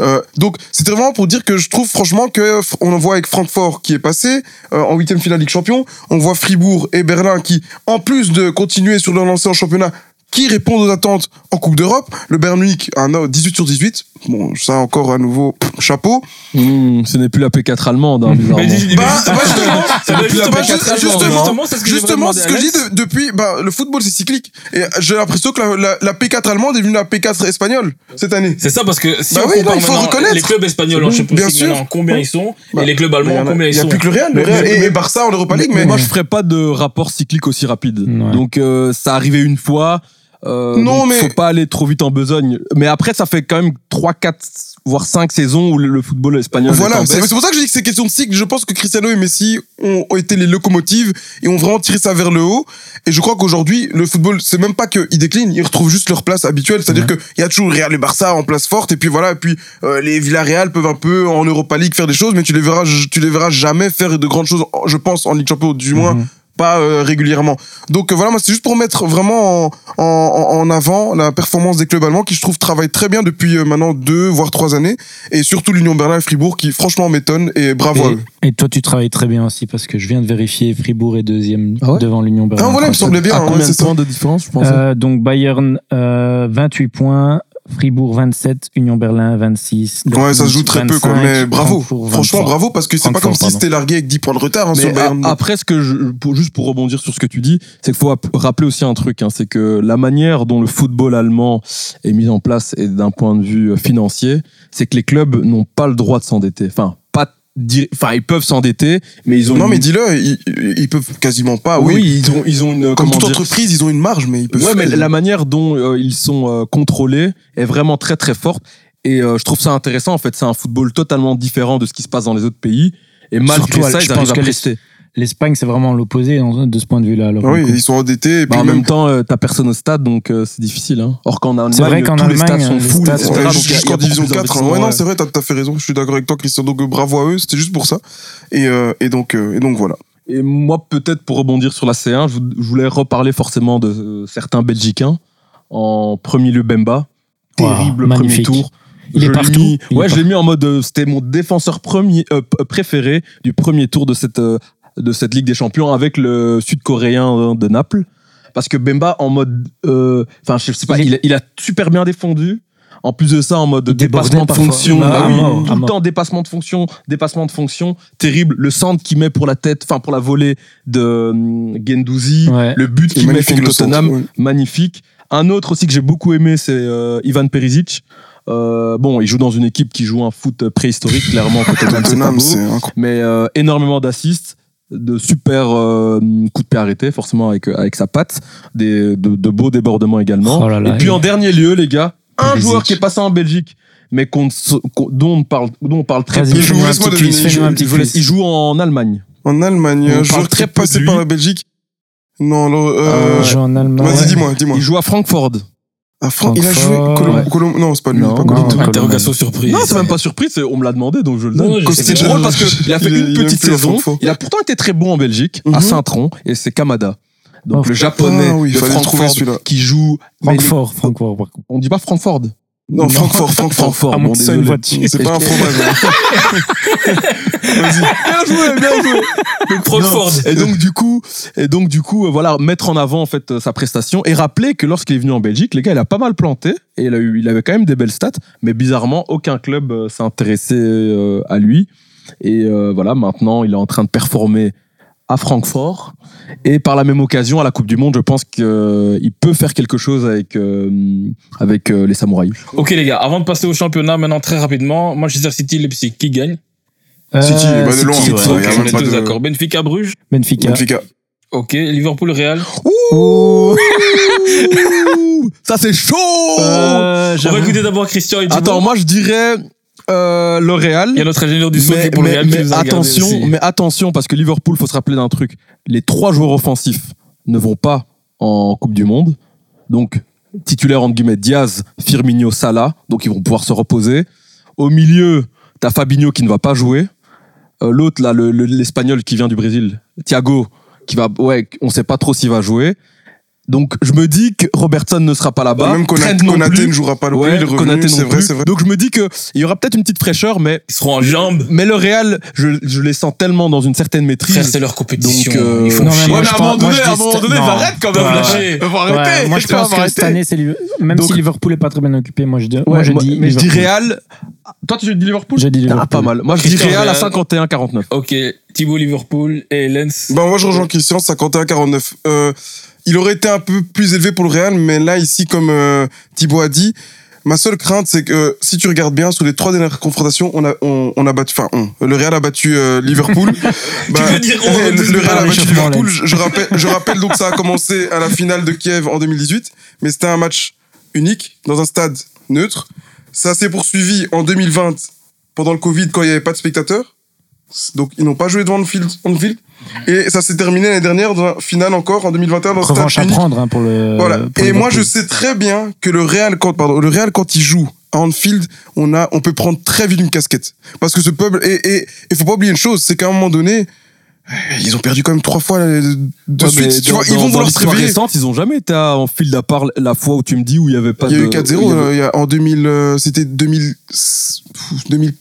Euh, donc, c'était vraiment pour dire que je trouve franchement que on voit avec Francfort qui est passé euh, en huitième finale Ligue Champion, on voit Fribourg et Berlin qui, en plus de continuer sur leur lancée en championnat, qui répondent aux attentes en Coupe d'Europe. Le Bayern Munich a un 18 sur 18. Bon, ça encore à nouveau chapeau. Hmm, ce n'est plus la P4 allemande, hein, bizarrement. Mais dis- mais justement, justement, ce que je dis de- depuis, bah, le football c'est cyclique. Et j'ai l'impression que la, la, la P4 allemande est devenue la P4 espagnole cette année. C'est ça parce que si Bah on oui, compare non, il faut reconnaître. les clubs espagnols en Champions Bien League combien ils sont Bah, et les clubs Il allemands combien ils n'y a sont plus que le Real. Le Mais- Real et, et Barça en Europa League, Mais moi, je ferais pas de rapport cyclique aussi rapide. Ouais. Donc, euh, ça arrivait une fois. Euh, Non, donc, mais- faut pas aller trop vite en besogne. Mais après, ça fait quand même 3, 4, voire 5 saisons où le, le football espagnol Voilà, c'est pour ça que je dis que c'est question de cycle. Je pense que Cristiano et Messi ont, ont été les locomotives et ont vraiment tiré ça vers le haut. Et je crois qu'aujourd'hui, le football, c'est même pas qu'ils déclinent, ils retrouvent juste leur place habituelle. C'est-à-dire qu'il y a toujours Real et Barça en place forte, et puis voilà, et puis euh, les Villarreal peuvent un peu en Europa League faire des choses, mais tu les verras, tu les verras jamais faire de grandes choses, je pense, en Ligue Champion, du moins. Mhm. Pas euh, régulièrement. Donc euh, voilà, moi c'est juste pour mettre vraiment en, en, en avant la performance des clubs allemands qui je trouve travaillent très bien depuis euh, maintenant deux voire trois années et surtout l'Union Berlin et Fribourg qui franchement m'étonnent et bravo. Et, et toi, tu travailles très bien aussi parce que je viens de vérifier Fribourg est deuxième Ah ouais devant l'Union Berlin. Ah voilà, il me semblait bien. à ouais, combien c'est de points de différence, je pense Euh, donc Bayern euh, 28 points, Fribourg 27, Union Berlin 26. Ouais, ça se joue très peu, quoi. 25, Mais bravo. Franchement, 23. bravo, parce que c'est pas comme si c'était largué avec 10 points de retard hein, sur Bayern. après, ce que je, pour, juste pour rebondir sur ce que tu dis, c'est qu'il faut ap- rappeler aussi un truc, hein, c'est que la manière dont le football allemand est mis en place et d'un point de vue euh, financier, c'est que les clubs n'ont pas le droit de s'endetter. Enfin, enfin, ils peuvent s'endetter, mais ils ont non, une- mais dis-le, ils, ils peuvent quasiment pas, oui, oui. ils ont, ils ont une, Comme toute dire, entreprise, ils ont une marge, mais ils peuvent Ouais, mais la manière dont euh, ils sont euh, contrôlés est vraiment très très forte. Et euh, je trouve ça intéressant. En fait, c'est un football totalement différent de ce qui se passe dans les autres pays. Et malgré Surtout, ça, je ils pense arrivent à prester. L'Espagne, c'est vraiment l'opposé dans- de ce point de vue-là. Ah oui, ils sont endettés, et puis Bah, en même même temps, euh, t'as personne au stade, donc euh, c'est difficile. Hein. Or qu'en Allemagne, C'est vrai qu'en tous les stades Allemagne, sont les stades Ouais, y a jusqu'en division plus 4. d'investissement, Ouais, non, ouais. c'est vrai, t'as t'as fait raison. Je suis d'accord avec toi, Christian. Donc, euh, bravo à eux. C'était juste pour ça. Et, euh, et donc, euh, et donc voilà. Et moi, peut-être pour rebondir sur la C1, je vou- je voulais reparler forcément de euh, certains Belgicains. En premier lieu, Bemba. Wow, Terrible magnifique. premier tour. Il est Je l'ai partout. mis- Il est ouais, je l'ai mis en mode. euh, C'était mon défenseur premier, euh, préféré du premier tour de cette, euh, de cette Ligue des Champions avec le Sud-Coréen euh, de Naples. Parce que Bemba, en mode. euh, Enfin, je sais pas, Il a, il a super bien défendu. En plus de ça, en mode dépassement de fonction. Ah, Ah oui, mort, tout le temps, dépassement de fonction, dépassement de fonction. Terrible. Le centre qu'il met pour la tête, enfin, pour la volée de hum, Gendouzi. Ouais. Le but qu'il met contre centre, Tottenham ouais. magnifique. Un autre aussi que j'ai beaucoup aimé, c'est euh, Ivan Perisic. Euh, bon, il joue dans une équipe qui joue un foot préhistorique, clairement. Tottenham, c'est mais euh, énormément d'assists, de super euh, coups de pied arrêtés, forcément avec, avec sa patte, des, de, de beaux débordements également. Oh là là, Et puis en dernier lieu, les gars, un joueur qui est passé en Belgique, mais qu'on dont, on parle, dont on parle très peu. Il joue, il joue- un petit Je vous laisse- quiz. il joue en Allemagne. En Allemagne, un joueur très passé par la Belgique. Non, alors, euh, Euh, Il joue en Allemagne. vas-y, dis-moi, dis-moi. Il joue à Francfort. Ah, Fran- il a joué Colom- ouais. Colom- Non, c'est pas lui. Non, pas non, Colom- non. Interrogation surprise. Non, c'est même pas surpris, c'est- on me l'a demandé, donc je le Non, donne. C'est drôle parce qu'il a fait une petite à saison. Il a pourtant été très bon en Belgique, à Mhm. Saint-Tron, et c'est Kamada. Donc Oh, le japonais Ah oui, il de Francfort celui-là. qui joue. Francfort, Francfort, par contre. On dit pas Francfort. Non, Francfort, Francfort. Francfort. Bon, moins que ce soit une voiture. C'est pas un fromage. hein. Bien joué, bien joué. Francfort. Et donc du coup, et donc du coup, euh, voilà, mettre en avant en fait euh, sa prestation et rappeler que lorsqu'il est venu en Belgique, les gars, il a pas mal planté et il a eu, il avait quand même des belles stats, mais bizarrement, aucun club euh, s'est intéressé euh, à lui. Et euh, voilà, maintenant, il est en train de performer à Francfort. Et par la même occasion, à la Coupe du Monde, je pense qu'il peut faire quelque chose avec, euh, avec euh, les Samouraïs. Ok les gars, avant de passer au championnat, maintenant très rapidement, Manchester City, Leipzig, qui gagne City, Euh, bah, City, ouais. on même est tous de- d'accord. Benfica, Bruges. Benfica. Benfica. Ok, Liverpool, Real. Ouh. Ça c'est chaud Euh, On va écouter d'abord Christian et Thibaut. Attends, moi je dirais euh, le Real. Il y a notre ingénieur du mais, mais- qui nous a attention, aussi. mais attention parce que Liverpool, faut se rappeler d'un truc. Les trois joueurs offensifs ne vont pas en Coupe du Monde. Donc, titulaire entre guillemets Diaz, Firmino, Salah. Donc, ils vont pouvoir se reposer. Au milieu, t'as Fabinho qui ne va pas jouer. Euh, L'autre, là, le- le- l'Espagnol qui vient du Brésil, Thiago, qui va, ouais, on sait pas trop s'il va jouer. Donc, je me dis que Robertson ne sera pas là-bas. Même Konaté, plus. ne jouera pas non plus. Ouais, revenu, Konaté non c'est vrai, plus. c'est vrai. Donc, je me dis que il y aura peut-être une petite fraîcheur, mais Ils seront en jambes. mais le Real, je, je les sens tellement dans une certaine maîtrise. C'est leur compétition. Donc, euh, Il faut Non, mais moi, Ouais, mais je à un moment donné, je à un dis- moment donné, arrêtent quand même. Ouais, lâcher. ouais. Arrêter. moi je pense que arrêter. cette année, c'est même Donc- si Liverpool est pas très bien occupé, moi je dis, Ouais, moi je moi- dis mais je dis. Real. Toi, tu dis Liverpool? J'ai dit Ah, Liverpool. pas mal. Moi, je dis Real à Real. 51-49. Ok, Thibaut Liverpool et Lens. Ben, moi, je rejoins Christian, 51-49. Il aurait été un peu plus élevé pour le Real, mais là, ici, comme euh, Thibaut a dit, ma seule crainte, c'est que euh, si tu regardes bien, sur les trois dernières confrontations, on a, on, on a battu, enfin, on, le Real a battu euh, Liverpool. Bah, veux dire, on- le, le Real a battu Liverpool. Je, je rappelle, je rappelle donc ça a commencé à la finale de Kiev en 2018, mais c'était un match unique dans un stade neutre. Ça s'est poursuivi en 2020 pendant le Covid quand il n'y avait pas de spectateurs. Donc ils n'ont pas joué devant Anfield. Anfield. Et ça s'est terminé l'année dernière dans la finale encore en 2021 dans le stade Revanche à unique. prendre hein, pour le. Voilà. pour Et moi, je sais très bien que le Real, quand, pardon, le Real, quand il joue à Anfield, on a, on peut prendre très vite une casquette. Parce que ce peuple, et, et, il faut pas oublier une chose, c'est qu'à un moment donné, ils ont perdu quand même trois fois euh, de Ouais, suite. Tu dans- vois, ils dans- vont dans vouloir se réveiller. récente, ils ont jamais été à- en fil à part la fois où tu me dis où il y avait pas Il y a de. eu 4-0, il y avait- euh, il y a- en 2000, euh, c'était 2000, pff, 2000,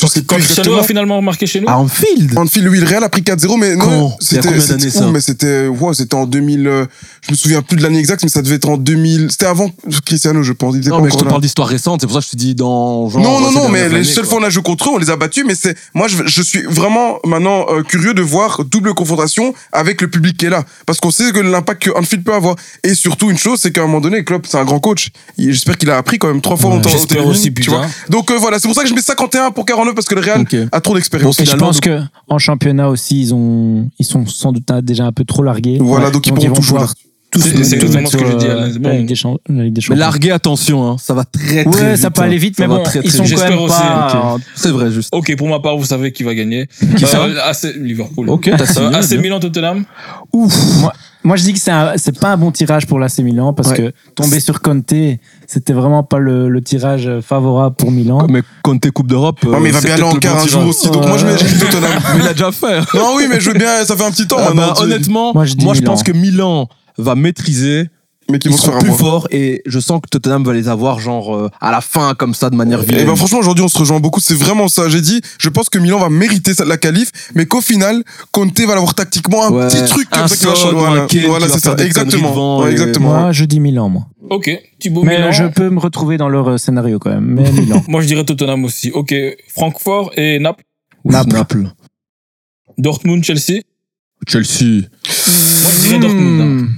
je sais Quand Cristiano a finalement marqué chez nous. À Anfield Anfield, oui, le Real a pris 4-0, mais non, c'était, c'était, mais c'était, ouais, c'était en 2000, euh, je me souviens plus de l'année exacte, mais ça devait être en 2000, c'était avant Cristiano, je pense. Il était Non, mais je te là. parle d'histoire récente, c'est pour ça que je te dis dans genre. Non, non, non, mais les seules fois on a joué contre eux, on les a battus, mais c'est, moi, je, je suis vraiment maintenant euh, curieux de voir double confrontation avec le public qui est là. Parce qu'on sait que l'impact que Anfield peut avoir. Et surtout, une chose, c'est qu'à un moment donné, Klopp, c'est un grand coach. J'espère qu'il a appris quand même trois fois Ouais. en temps. J'espère aussi, putain. Donc euh, voilà, c'est pour ça que je mets 51 pour 49 parce que le Real a trop d'expérience. Et je pense donc- que en championnat aussi, ils ont, ils sont sans doute déjà un peu trop largués. Voilà, donc ils pourront vont tout jouer C'est- exactement ce que Ligue des Mais Champions. larguer, attention, hein, ça va très très Ouais, vite. ça peut aller vite, mais bon, très, ils sont vite. quand J'espère même aussi, pas. C'est vrai, juste. Ok, pour ma part, vous savez qui va gagner. Qui ça Euh, AC Liverpool. Ok, t'as signé, Euh, AC. Milan Tottenham. Ouf. Moi, moi, je dis que c'est un- c'est pas un bon tirage pour l'AC Milan parce que tomber sur Conte, c'était vraiment pas le, le tirage favorable pour Milan. Mais Conte Coupe d'Europe. Non, mais il va euh, c'est bien aller en quart bon un jour aussi. Donc moi, je mis Tottenham. Mais il a déjà fait. Non, oui, mais je veux bien, ça fait un petit temps Ah maintenant. bah, honnêtement, Moi, moi je pense que Milan va maîtriser. Mais qui Ils vont se faire plus avoir. forts et je sens que Tottenham va les avoir genre euh, à la fin comme ça de manière Et vilaine. ben franchement aujourd'hui on se rejoint beaucoup, c'est vraiment ça. J'ai dit, je pense que Milan va mériter la qualif, mais qu'au final Conte va l'avoir tactiquement un Ouais, petit truc comme un ça qui va changer. Voilà, c'est ça, exactement, Ouais, et- exactement. Moi, je dis Milan, moi. Ok, Thibaut Mais Milan. je peux me retrouver dans leur euh, scénario quand même. Mais Milan. Moi, je dirais Tottenham aussi. Ok, Francfort et Naples. Naples. Naples. Dortmund, Chelsea. Chelsea. Moi, je dirais Dortmund. hein.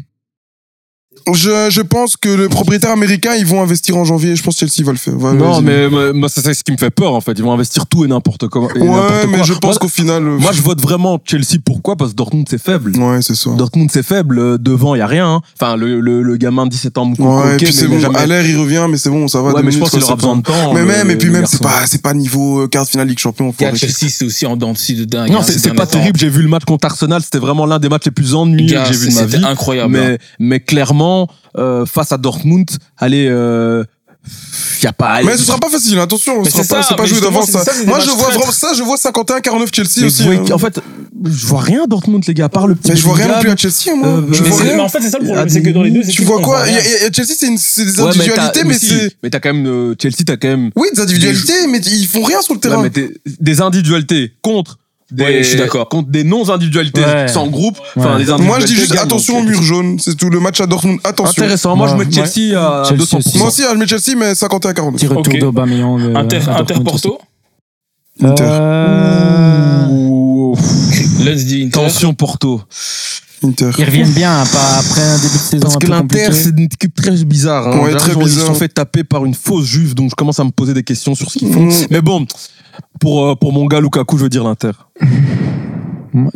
Je, je pense que le propriétaire américain, ils vont investir en janvier. Je pense que Chelsea va le faire. Non, mais moi, c'est ça ce qui me fait peur en fait. Ils vont investir tout et n'importe comment. et Ouais, n'importe mais quoi. je pense Moi, qu'au final. euh, Moi, je vote vraiment Chelsea. Pourquoi? Parce que Dortmund, c'est faible. Ouais, c'est ça. Dortmund, c'est faible. Euh, Devant, il y a rien. hein. Enfin, le, le, le gamin de 17 ans, Ouais, et ok, puis mais c'est il a bon. jamais- À l'air, il revient, mais c'est bon, ça va. Ouais, mais je pense qu'il aura besoin de temps. Mais le- même, et puis même, c'est pas, c'est pas niveau euh, quart de finale Ligue Champion. Chelsea, c'est aussi en dents de scie de dingue. Non, hein, c'est ces c'est pas terrible. J'ai vu le match contre Arsenal. C'était vraiment l'un des matchs les plus ennuyeux que j'ai vu de ma C'était vie. incroyable. hein. Mais, mais clairement, euh, face à Dortmund, allez, euh, y a pas. Mais ce sera pas facile, attention. C'est pas, pas joué d'avance. Moi, je vois vraiment ça, je vois 51-49 Chelsea Mais aussi. hein. voyez- en fait, je vois rien Dortmund, les gars, à part le petit. Mais je vois rien plus à Chelsea, moi. Euh, Je mais vois rien. mais en fait, c'est ça le problème, Ah, c'est que dans les deux, Tu vois quoi Chelsea, c'est une- c'est des Ouais, mais t'as- individualités, mais c'est. Mais t'as quand même euh, Chelsea, t'as quand même. Oui, des individualités, mais ils font rien sur le terrain. des individualités contre. Des, Ouais, je suis d'accord. Contre des non-individualités Ouais. sans groupe. Enfin, Ouais. des Moi, je dis individualités juste gagnent, attention au mur jaune. C'est tout le match à Dortmund. Attention. Intéressant. Moi, je mets Chelsea à Chelsea 200%. aussi. Moi aussi, hein, je mets Chelsea, mais 51-49. Petit retour Ok. d'Aubameyang. euh, Inter, Inter Porto. aussi. Inter. Euh, Ouh. Lens dit Inter. Tension Porto. Inter. Ils reviennent bien hein, pas après un début de saison Parce que l'Inter, c'est une équipe très bizarre. Hein. Ouais, très l'impression qu'ils se bizarre. sont fait taper par une fausse juve, donc je commence à me poser des questions sur ce qu'ils font. Mm. Mais bon, pour, euh, pour mon gars Lukaku, je veux dire l'Inter.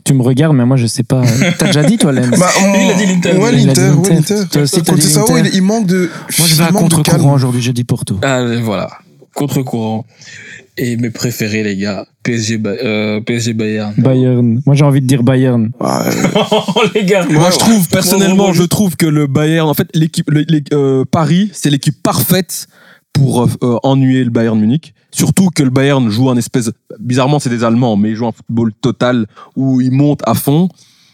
Tu me regardes, mais moi je sais pas. T'as déjà dit toi, Lens Bah, on- Il a dit l'Inter. Ouais, Il a dit l'Inter, ouais, l'Inter. l'Inter. Toi aussi, t'as Contre dit Sao, l'Inter. il, il manque de. Moi je vais à contre-courant aujourd'hui, je dis Porto. Ah, voilà. Contre-courant. Et mes préférés, les gars, PSG, euh, PSG Bayern. Bayern. Moi, j'ai envie de dire Bayern. Les gars. Moi, je trouve, personnellement, je trouve que le Bayern, en fait, l'équipe, euh, Paris, c'est l'équipe parfaite pour euh, ennuyer le Bayern Munich. Surtout que le Bayern joue un espèce, bizarrement, c'est des Allemands, mais ils jouent un football total où ils montent à fond.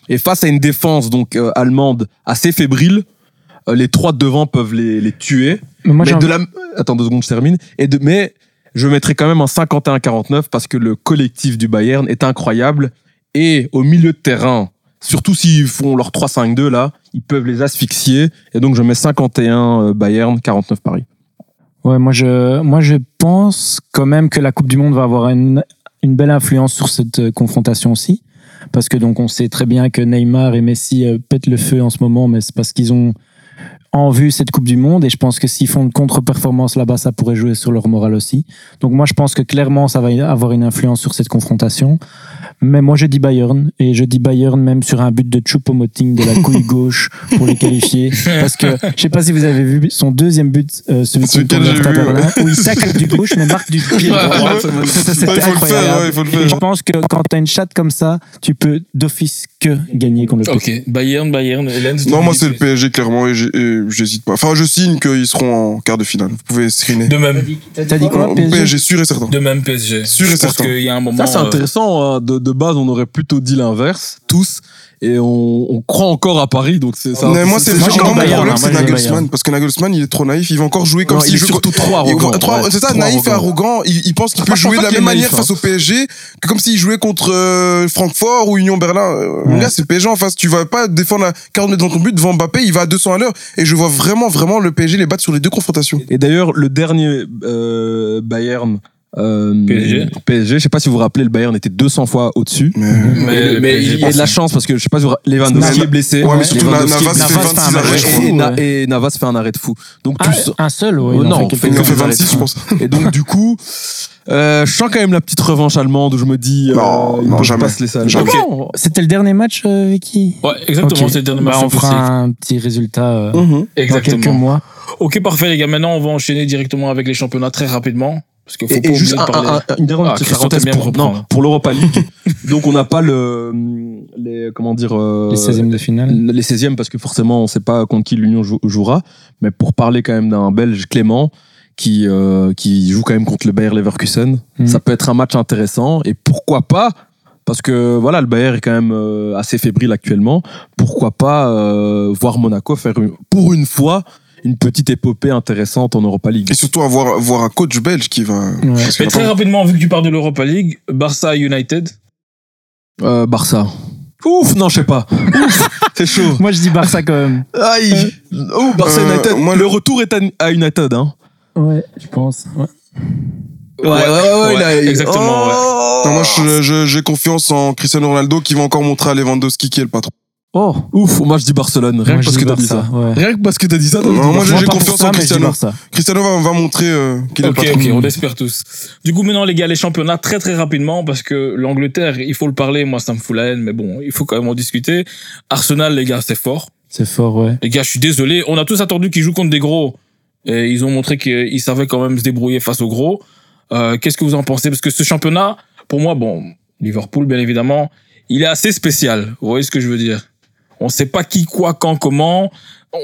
Et face à une défense, donc, euh, allemande assez fébrile, euh, les trois de devant peuvent les, les tuer. Mais moi, mais de la, attends deux secondes, je termine. Et de, mais je mettrais quand même un 51-49 parce que le collectif du Bayern est incroyable. Et au milieu de terrain, surtout s'ils font leur 3-5-2 là, ils peuvent les asphyxier. Et donc je mets 51 euh, Bayern, 49 Paris. Ouais, moi je, moi je pense quand même que la Coupe du Monde va avoir une, une belle influence sur cette euh, confrontation aussi. Parce que donc on sait très bien que Neymar et Messi euh, pètent le feu en ce moment, mais c'est parce qu'ils ont en vue cette Coupe du Monde. Et je pense que s'ils font une contre-performance là-bas, ça pourrait jouer sur leur moral aussi. Donc moi je pense que clairement ça va avoir une influence sur cette confrontation. Mais moi je dis Bayern. Et je dis Bayern même sur un but de Choupo-Moting de la couille gauche pour les qualifier. Parce que je sais pas si vous avez vu son deuxième but, euh, celui Ce contre Berlin, où il tacle du gauche mais marque du pied droit. C'était faire, incroyable. ouais, il faut le Et je pense que quand t'as une chatte comme ça, tu peux d'office que gagner contre le PSG. Ok, Bayern, Bayern, Hélène. Non, moi, c'est le PSG, clairement, et j'hésite pas. Enfin, je signe qu'ils seront en quart de finale. Vous pouvez screener. De même. T'as dit quoi, PSG PSG, sûr et certain. De même PSG. Sûr et certain. qu'il y a un moment. Ça c'est euh, intéressant. hein. De, de base, on aurait plutôt dit l'inverse, tous. Et on, on croit encore à Paris, donc c'est ça. Mais moi, c'est mon problème, hein, c'est dit Nagelsmann. Parce que Nagelsmann, il est trop naïf. Il va encore jouer comme Non, s'il joue- surtout trop arrogant. C'est ça, naïf et arrogant. Il, il pense qu'il peut jouer de la même manière face au PSG que comme s'il jouait contre euh, Francfort ou Union Berlin. Euh, Mon Ouais. gars, c'est le PSG en face. Tu vas pas défendre à 40 mètres dans ton but devant Mbappé. Il va à 200 à l'heure. Et je vois vraiment, vraiment le PSG les battre sur les deux confrontations. Et d'ailleurs, le dernier euh, Bayern. Euh, PSG. PSG, je sais pas si vous vous rappelez, le Bayern était 200 fois au-dessus. Mais, Mais, Mais, mais il y a de la chance parce que je sais pas si vous Lewandowski est blessé. Ouais, mais surtout, Lewandowski Navas fait blessé. Navas fait 26 un arrêts, arrêt je fou, crois. Et, Na- et Navas fait un arrêt de fou. Donc Ah, tu un seul, ouais. Il en non, fait on fait quelques-uns. Il en fait quelques 26, je pense. Et donc du coup, euh, je sens quand même la petite revanche allemande où je me dis, euh, Non, ils non, peuvent jamais. pas se laisser aller. Jamais. Ah bon C'était le dernier match, euh, Vicky Ouais, exactement, Ok. c'est le dernier Bah, match on de fera un petit résultat euh, Mhm. dans quelques Exactement. mois. Ok, parfait, les gars. Maintenant, on va enchaîner directement avec les championnats très rapidement. Parce faut Et, pas et oublier juste de un- parler. un- un- une dernière Ah, parenthèse pour, non, pour l'Europa League. donc on n'a pas le les comment dire euh, Les 16e de finale. les 16e parce que forcément on sait pas contre qui l'Union jou- jouera. Mais pour parler quand même d'un Belge Clément qui euh, qui joue quand même contre le Bayer Leverkusen, Mhm. ça peut être un match intéressant et pourquoi pas parce que voilà, le Bayern est quand même euh, assez fébrile actuellement. Pourquoi pas euh, voir Monaco faire une- pour une fois une petite épopée intéressante en Europa League. Et surtout avoir, avoir un coach belge qui va. que Mais très rapidement, vu que tu parles de l'Europa League, Barça United. Euh, Barça. Ouf, non, je sais pas. Ouf, c'est chaud. Moi, je dis Barça quand même. Aïe. Oh, Barça Euh, United. moi, le retour est à, à United, hein. Ouais, je pense. Ouais. Ouais, ouais, ouais, ouais, exactement, ouais. Oh. Non, moi, je- je- j'ai confiance en Cristiano Ronaldo qui va encore montrer à Lewandowski qui est le patron. Oh, Ouf, moi je dis Barcelone. Rien moi, que parce dis que t'as dit ça. Barça. Ouais. Rien que parce que t'as dit ça, t'as dit Non, moi, j'ai confiance ça, en Cristiano. Cristiano va, va montrer euh, qu'il est Ok, ok, on l'espère tous. Du coup, maintenant, les gars, les championnats, très très rapidement, parce que l'Angleterre, il faut le parler, moi, ça me fout la haine, mais bon, il faut quand même en discuter. Arsenal, les gars, c'est fort. C'est fort, ouais. Les gars, je suis désolé. On a tous attendu qu'ils jouent contre des gros. Et ils ont montré qu'ils savaient quand même se débrouiller face aux gros. Euh, Qu'est-ce que vous en pensez? Parce que ce championnat, pour moi, bon, Liverpool, bien évidemment, il est assez spécial. Vous voyez ce que je veux dire? On sait pas qui, quoi, quand, comment.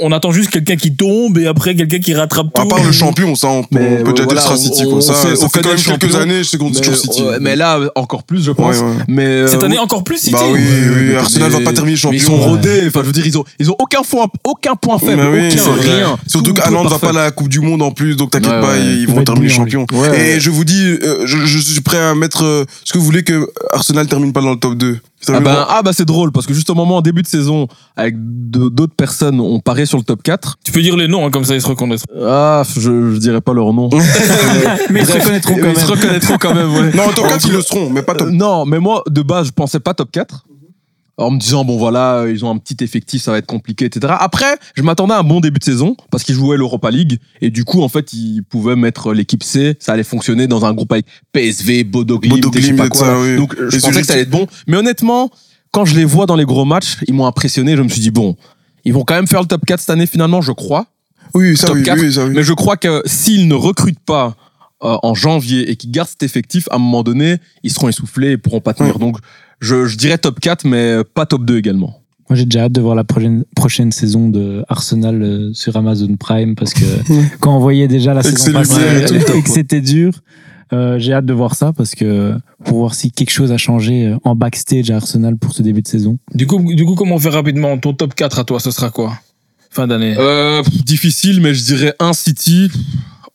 On attend juste quelqu'un qui tombe et après quelqu'un qui rattrape tout. À part le champion, ça, on, peut- Mais, on peut déjà voilà, City, on- quoi. on Ça, sait- ça fait quand même quelques années, c'est contre Mais, toujours City. ouais, mais là, encore plus, je pense. Ouais, ouais. Mais, Cette euh, année, encore plus City. Bah oui, oui, mais- Arsenal va pas terminer mais champion. ils sont rodés. Enfin, je veux dire, ils ont, ils ont aucun point, aucun point faible. Mais oui, aucun, rien. Surtout Tout- qu'Aland va pas à la Coupe du Monde en plus, donc t'inquiète Ouais, pas, ouais. ils Il vont terminer champion. Ouais, Et je vous dis, euh, je, je suis prêt à mettre euh, ce que vous voulez que Arsenal termine pas dans le top 2. Ah bah, ah bah c'est drôle parce que juste au moment en début de saison avec d'autres personnes on pariait sur le top 4 Tu peux dire les noms, hein, comme ça ils se reconnaîtront. ah je, je dirais pas leur nom Mais ils se reconnaîtront quand ils se même. reconnaîtront quand même ouais. Non, top 4, ils le seront, mais pas top Euh, non mais moi de base je pensais pas top 4 en me disant bon voilà euh, ils ont un petit effectif ça va être compliqué etc après je m'attendais à un bon début de saison parce qu'ils jouaient l'Europa League et du coup en fait ils pouvaient mettre l'équipe C ça allait fonctionner dans un groupe avec PSV Bodo Glimt Bodo et je sais pas quoi ça, oui. donc euh, je Et pensais que ça allait être bon mais honnêtement quand je les vois dans les gros matchs ils m'ont impressionné je me suis dit bon ils vont quand même faire le top 4 cette année finalement je crois Oui, ça, Top oui, 4, oui, ça, oui. mais je crois que s'ils ne recrutent pas euh, en janvier et qui gardent cet effectif, à un moment donné, ils seront essoufflés et pourront pas tenir. Donc, je, je dirais top 4, mais pas top 2 également. Moi, j'ai déjà hâte de voir la prochaine, prochaine saison de Arsenal euh, sur Amazon Prime parce que quand on voyait déjà la saison passée et que c'était dur, euh, j'ai hâte de voir ça parce que pour voir si quelque chose a changé euh, en backstage à Arsenal pour ce début de saison. Du coup, du coup, comment on fait rapidement? Ton top 4 à toi, ce sera quoi? Fin d'année. Euh, difficile, mais je dirais un City.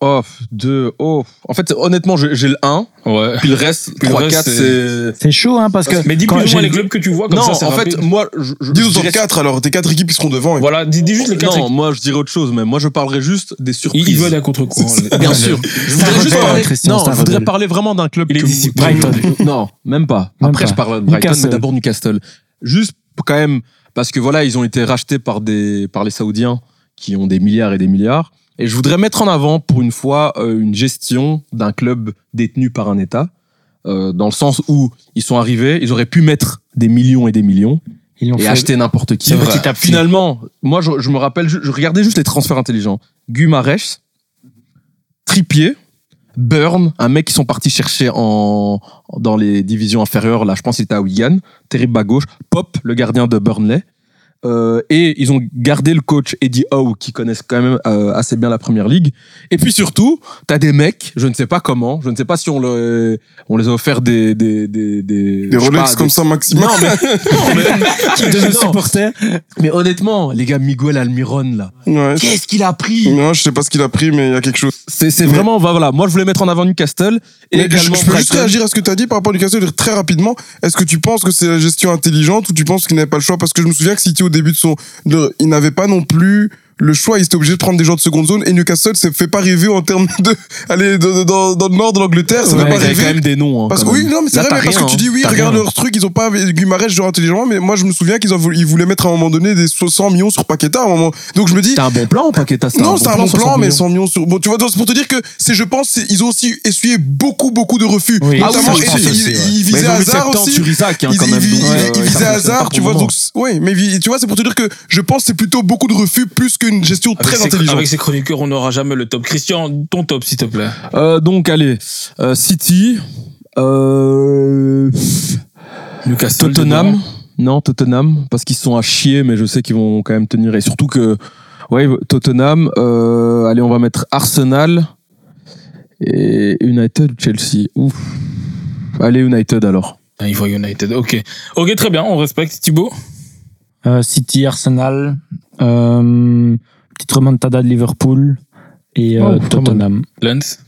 Oh, deux, oh. En fait, honnêtement, j'ai j'ai le 1, Ouais. puis le reste, Puis le 3, reste, 4, c'est- c'est... Chaud, hein, parce que. Mais dis plus ou j'ai- moins les clubs que tu vois, comme Non, ça, en rapide. fait, moi, je, je, Dis je au top dirais- 4 alors, tes 4 équipes qui seront devant. et- Voilà, dis, dis juste les 4 Non, moi, je dirais autre chose, mais moi, je parlerai juste des surprises. Il, il veut aller à contre-courant. Bien sûr. Je voudrais juste parler, Christian, non, je voudrais parler vraiment d'un club Il est discipliné. Brighton. Non, même pas. Après, je parle de Brighton, mais d'abord Newcastle. Juste quand même, parce que voilà, ils ont été rachetés par des, par les Saoudiens qui ont des milliards et des milliards. Et je voudrais mettre en avant, pour une fois, euh, une gestion d'un club détenu par un État. euh, dans le sens où ils sont arrivés, ils auraient pu mettre des millions et des millions Ils et fait acheter n'importe qui. C'est vrai. petit à petit. Finalement, moi, je, je me rappelle, je, je regardais juste les transferts intelligents. Gumarèche, Trippier, Burn, un mec qui sont partis chercher en, dans les divisions inférieures, là, je pense qu'il était à Wigan, terrible à gauche, Pop, le gardien de Burnley. Euh, et ils ont gardé le coach Eddie Howe, qui connaissent quand même euh, assez bien la première ligue. Et puis surtout, t'as des mecs, je ne sais pas comment, je ne sais pas si on, le, on les a offert des des des des, Des Rolex pas, comme des- ça, maximum. Non mais, non, mais qui de nos Non. supporters. mais honnêtement, les gars, Miguel Almiron là, Ouais. qu'est-ce qu'il a pris? Non, je sais pas ce qu'il a pris, mais il y a quelque chose. C'est vraiment voilà. Moi, je voulais mettre en avant Newcastle et Mais je, également je peux juste réagir à ce que tu as dit par rapport à Newcastle dire très rapidement. Est-ce que tu penses que c'est la gestion intelligente ou tu penses qu'il n'avait pas le choix? Parce que je me souviens que City, au début de son. il n'avait pas non plus le choix. Il était obligé de prendre des gens de seconde zone et Newcastle ça fait pas rêver en termes de. Allez, de- dans, dans le nord de l'Angleterre, ça Ouais, fait pas ils rêver. quand même des noms. hein, Parce que oui, non, mais c'est vrai, t'as mais parce rien, que tu dis oui, t'as regarde rien. leur truc, ils ont pas Guimarães genre intelligemment, mais moi je me souviens qu'ils ils voulaient mettre à un moment donné des 100 millions sur Paqueta à un moment. Donc je me dis, C'était un bon plan, Paqueta. non, c'est un bon 60 plan, mais millions. 100 millions sur. Bon, tu vois, donc, c'est pour te dire que c'est, je pense, ils ont aussi essuyé beaucoup, beaucoup de refus. Oui. Notamment, Ah oui, ils, ouais. ils visaient ils 70 aussi. sur Isaac, hein, Ils, quand ils- même. ils- euh, ils visaient pour tu vois. Donc, oui, mais tu vois, c'est pour te dire que je pense que c'est plutôt beaucoup de refus plus qu'une gestion Avec très intelligente. avec ces chroniqueurs, on n'aura jamais le top. Christian, ton top, s'il te plaît. Euh, donc, allez, euh, City, euh, Newcastle. Tottenham. Non, Tottenham, parce qu'ils sont à chier, mais je sais qu'ils vont quand même tenir. Et surtout que, ouais, Tottenham, euh, allez, on va mettre Arsenal et United ou Chelsea. Ouf. Allez, United alors. Ah, Il faut United. Ok. Ok, très bien, on respecte. Thibaut? City, Arsenal, euh, petite remontada de Liverpool et euh, Oh, Tottenham. Lens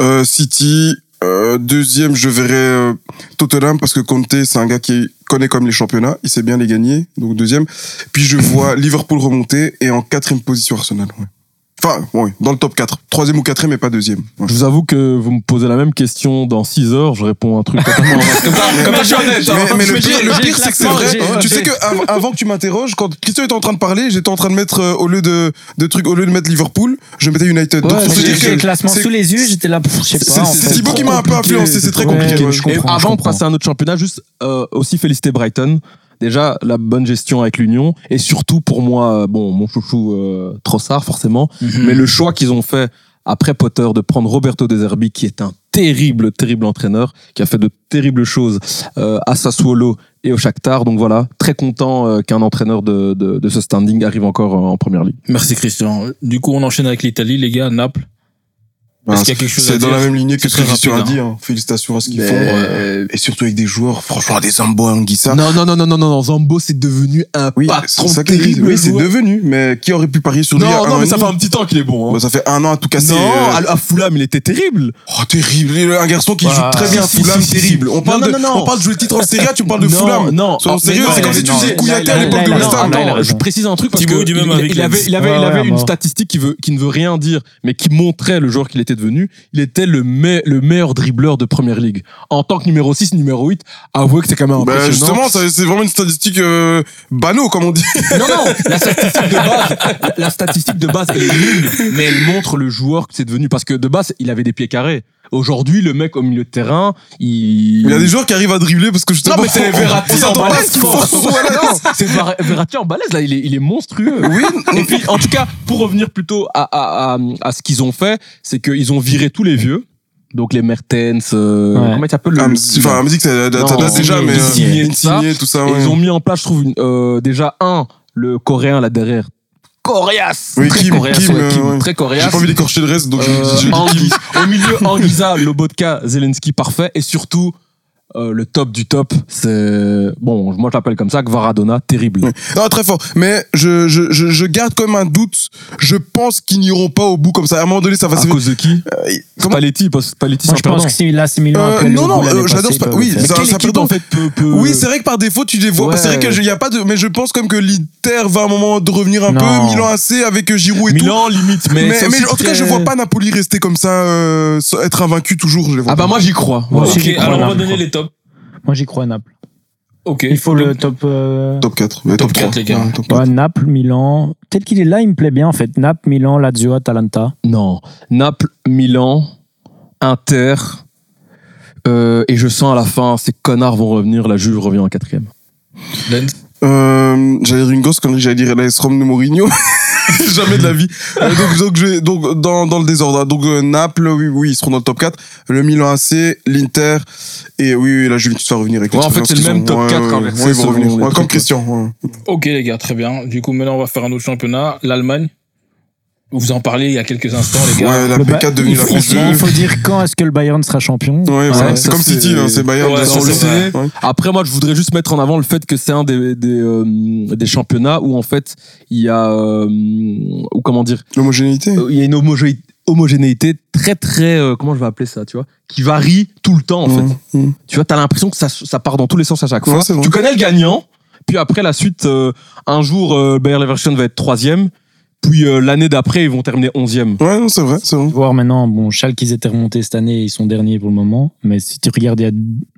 Euh, City, euh, deuxième, je verrais euh, Tottenham parce que Conte, c'est un gars qui connaît comme les championnats, il sait bien les gagner, donc deuxième. Puis je vois Liverpool remonter et en quatrième position Arsenal. Ouais. Enfin, ouais, dans le top 4. Troisième ou quatrième, mais pas deuxième. Ouais. Je vous avoue que vous me posez la même question dans 6 heures, je réponds un truc totalement comme ça. Mais, Comme ça, je suis honnête, hein. mais le pire, le pire, c'est que c'est vrai. Tu sais que av- avant que tu m'interroges, quand Christian était en train de parler, j'étais en train de mettre euh, au lieu de de trucs, au lieu de mettre Liverpool, je mettais United. Donc Ouais, pour dire j'ai le classement c'est- sous les yeux, j'étais là, pff, je sais c'est- pas. en c'est fait. Thibaut qui m'a un peu influencé, c'est très compliqué. avant de passer à un autre championnat, juste euh, aussi féliciter Brighton. Déjà, la bonne gestion avec l'Union. Et surtout, pour moi, euh, bon, mon chouchou euh, Trossard, forcément. Mais le choix qu'ils ont fait après Potter de prendre Roberto De Zerbi, qui est un terrible, terrible entraîneur, qui a fait de terribles choses euh, à Sassuolo et au Shakhtar. Donc voilà, très content euh, qu'un entraîneur de, de, de ce standing arrive encore en première ligue. Merci Christian. Du coup, on enchaîne avec l'Italie, les gars. Naples. Est-ce qu'il y a quelque chose C'est dans la même lignée que ce que Christian a dit. hein. Félicitations à ce qu'ils font. euh, Et surtout avec des joueurs, franchement, des Zambo Anguissa. Non, non, non, non, non, non, Zambo, c'est devenu un Oui, patron c'est ça terrible. Oui, c'est devenu. Mais qui aurait pu parier sur lui Non, non, mais ça fait un petit temps qu'il est bon. hein. Bah, Ça fait un an à tout casser. non, euh, à, Fulham, il était terrible. Oh, terrible. Un garçon qui joue très bien à si, Fulham, si, si. terrible. On parle, Non, de, non, non, non. on parle de jouer le titre en Serie A, tu parles de Non, Fulham. non. Mais sérieux, non, c'est comme si tu non, disais Kouyaté à l'époque de West Ham. Je précise un truc parce que il, avait, il avait, Ouais, il avait ouais, une statistique qui, veut, qui ne veut rien dire, mais qui montrait le joueur qu'il était devenu. Il était le, me- le meilleur dribbleur de première ligue. En tant que numéro 6, numéro 8, avouez que c'est quand même Bah, impressionnant. justement, ça- c'est vraiment une statistique euh, bano, comme on dit. Non, non, la statistique de base, la, la statistique de base, elle est nulle, mais elle montre le joueur que c'est devenu. Parce que de base, il avait des pieds carrés. Aujourd'hui, le mec au milieu de terrain, il. Il y a des joueurs qui arrivent à dribbler parce que justement. Non, mais c'est Verratti en balèze. C'est Ver- Verratti en balèze, là, il est, il est monstrueux. Oui. Et puis, en tout cas, pour revenir plutôt à, à, à, à ce qu'ils ont fait, c'est qu'ils ont viré tous les vieux. Donc les Mertens, euh, Ouais. comment il s'appelle le- Ah, Enfin, me dit que ça date déjà, mais. Euh, tout ça. Insigne, tout ça. Ils ont mis en place, je trouve, une- euh, déjà un, le coréen là derrière. Coriace Oui, Très Kim, coriace, Kim, ouais, Kim, ouais. très J'ai coriace. pas envie d'écorcher le reste, donc je- au milieu, Anguissa, Lobotka, Zelensky, parfait. Et surtout, euh, le top du top, c'est. Bon, moi je l'appelle comme ça, Varadona, terrible. Non, très fort. Mais je, je, je, je garde quand même un doute. Je pense qu'ils n'iront pas au bout comme ça. À un moment donné, ça va À se cause de qui Euh, comment- Spalletti, parce que Spalletti, Moi, c'est je pense que si là, c'est Milan Euh, après le non, non, euh, j'adore Spa- oui, équipe, en fait, peut. peut- c'est vrai que par défaut, tu les vois. Ouais. C'est vrai qu'il n'y a pas de. Mais je pense même que l'Inter va à un moment de revenir un Non. peu. Milan AC avec Giroud et Milan, limite, tout. mais. Mais, c'est mais aussi en tout cas, je vois pas Napoli rester comme ça, euh, être invaincu toujours. Je les vois Ah bah moi j'y crois. Ok, alors on va donner les tops. Moi, j'y crois à Naples. Ok. Il faut le top. euh, Top 4. ouais, Top top 4, 3. les gars. Ouais, top 4. Naples, Milan. Tel qu'il est là, il me plaît bien en fait. Naples, Milan, Lazio, Atalanta. Non. Naples, Milan, Inter. euh, et je sens à la fin, ces connards vont revenir, la Juve revient en quatrième. Lens. Euh, j'allais dire une gosse connerie, j'allais dire l'AS Rome de Mourinho. Jamais de la vie. Euh, donc, donc, je, donc dans, dans le désordre. Donc, euh, Naples, oui, oui, ils seront dans le top 4. Le Milan AC, l'Inter, et oui, oui, la Juventus va revenir avec Ouais, en fait, c'est le même ont. top Ouais, 4 ouais, inversé ouais, ils vont revenir. comme. Christian. ouais. Ok les gars, très bien. Du coup, maintenant on va faire un autre championnat, l'Allemagne. Vous en parlez il y a quelques instants, les gars. Ouais, la Le P4 Ba- devenue il la faut, France 2. il faut dire quand est-ce que le Bayern sera champion. Ouais, voilà. c'est comme c'est- City, hein, c'est Bayern. Ouais. Ouais. Après, moi, je voudrais juste mettre en avant le fait que c'est un des, des, euh, des championnats où, en fait, il y a, euh, ou comment dire, L'homogénéité. euh, il y a une homogé- homogénéité très, très, euh, comment je vais appeler ça, tu vois, qui varie tout le temps, en fait. Mmh, mmh. Tu vois, t'as l'impression que ça, ça part dans tous les sens à chaque Ouais, fois. tu connais le gagnant, puis après la suite, euh, un jour, euh, Bayer Leverkusen va être troisième, puis euh, l'année d'après, ils vont terminer onzième. Ouais, non, c'est vrai, c'est vrai. Voir maintenant, bon, Schalke, ils étaient remontés cette année, ils sont derniers pour le moment. Mais si tu regardes il y a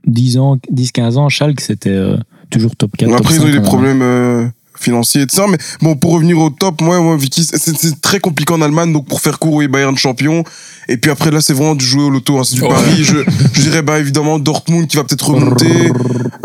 10 ans, 10-15 ans, Schalke, c'était euh, toujours top 4. Bon, top Après, ils ont eu 5 des problèmes euh, financiers et tout ça. Mais bon, pour revenir au top, moi, moi Vicky, c'est- très compliqué en Allemagne. Donc, pour faire court, oui, Bayern champion. Et puis après, là, c'est vraiment du jouer au loto. hein, c'est du Ouais. pari. Je, je dirais, bah, évidemment, Dortmund qui va peut-être remonter.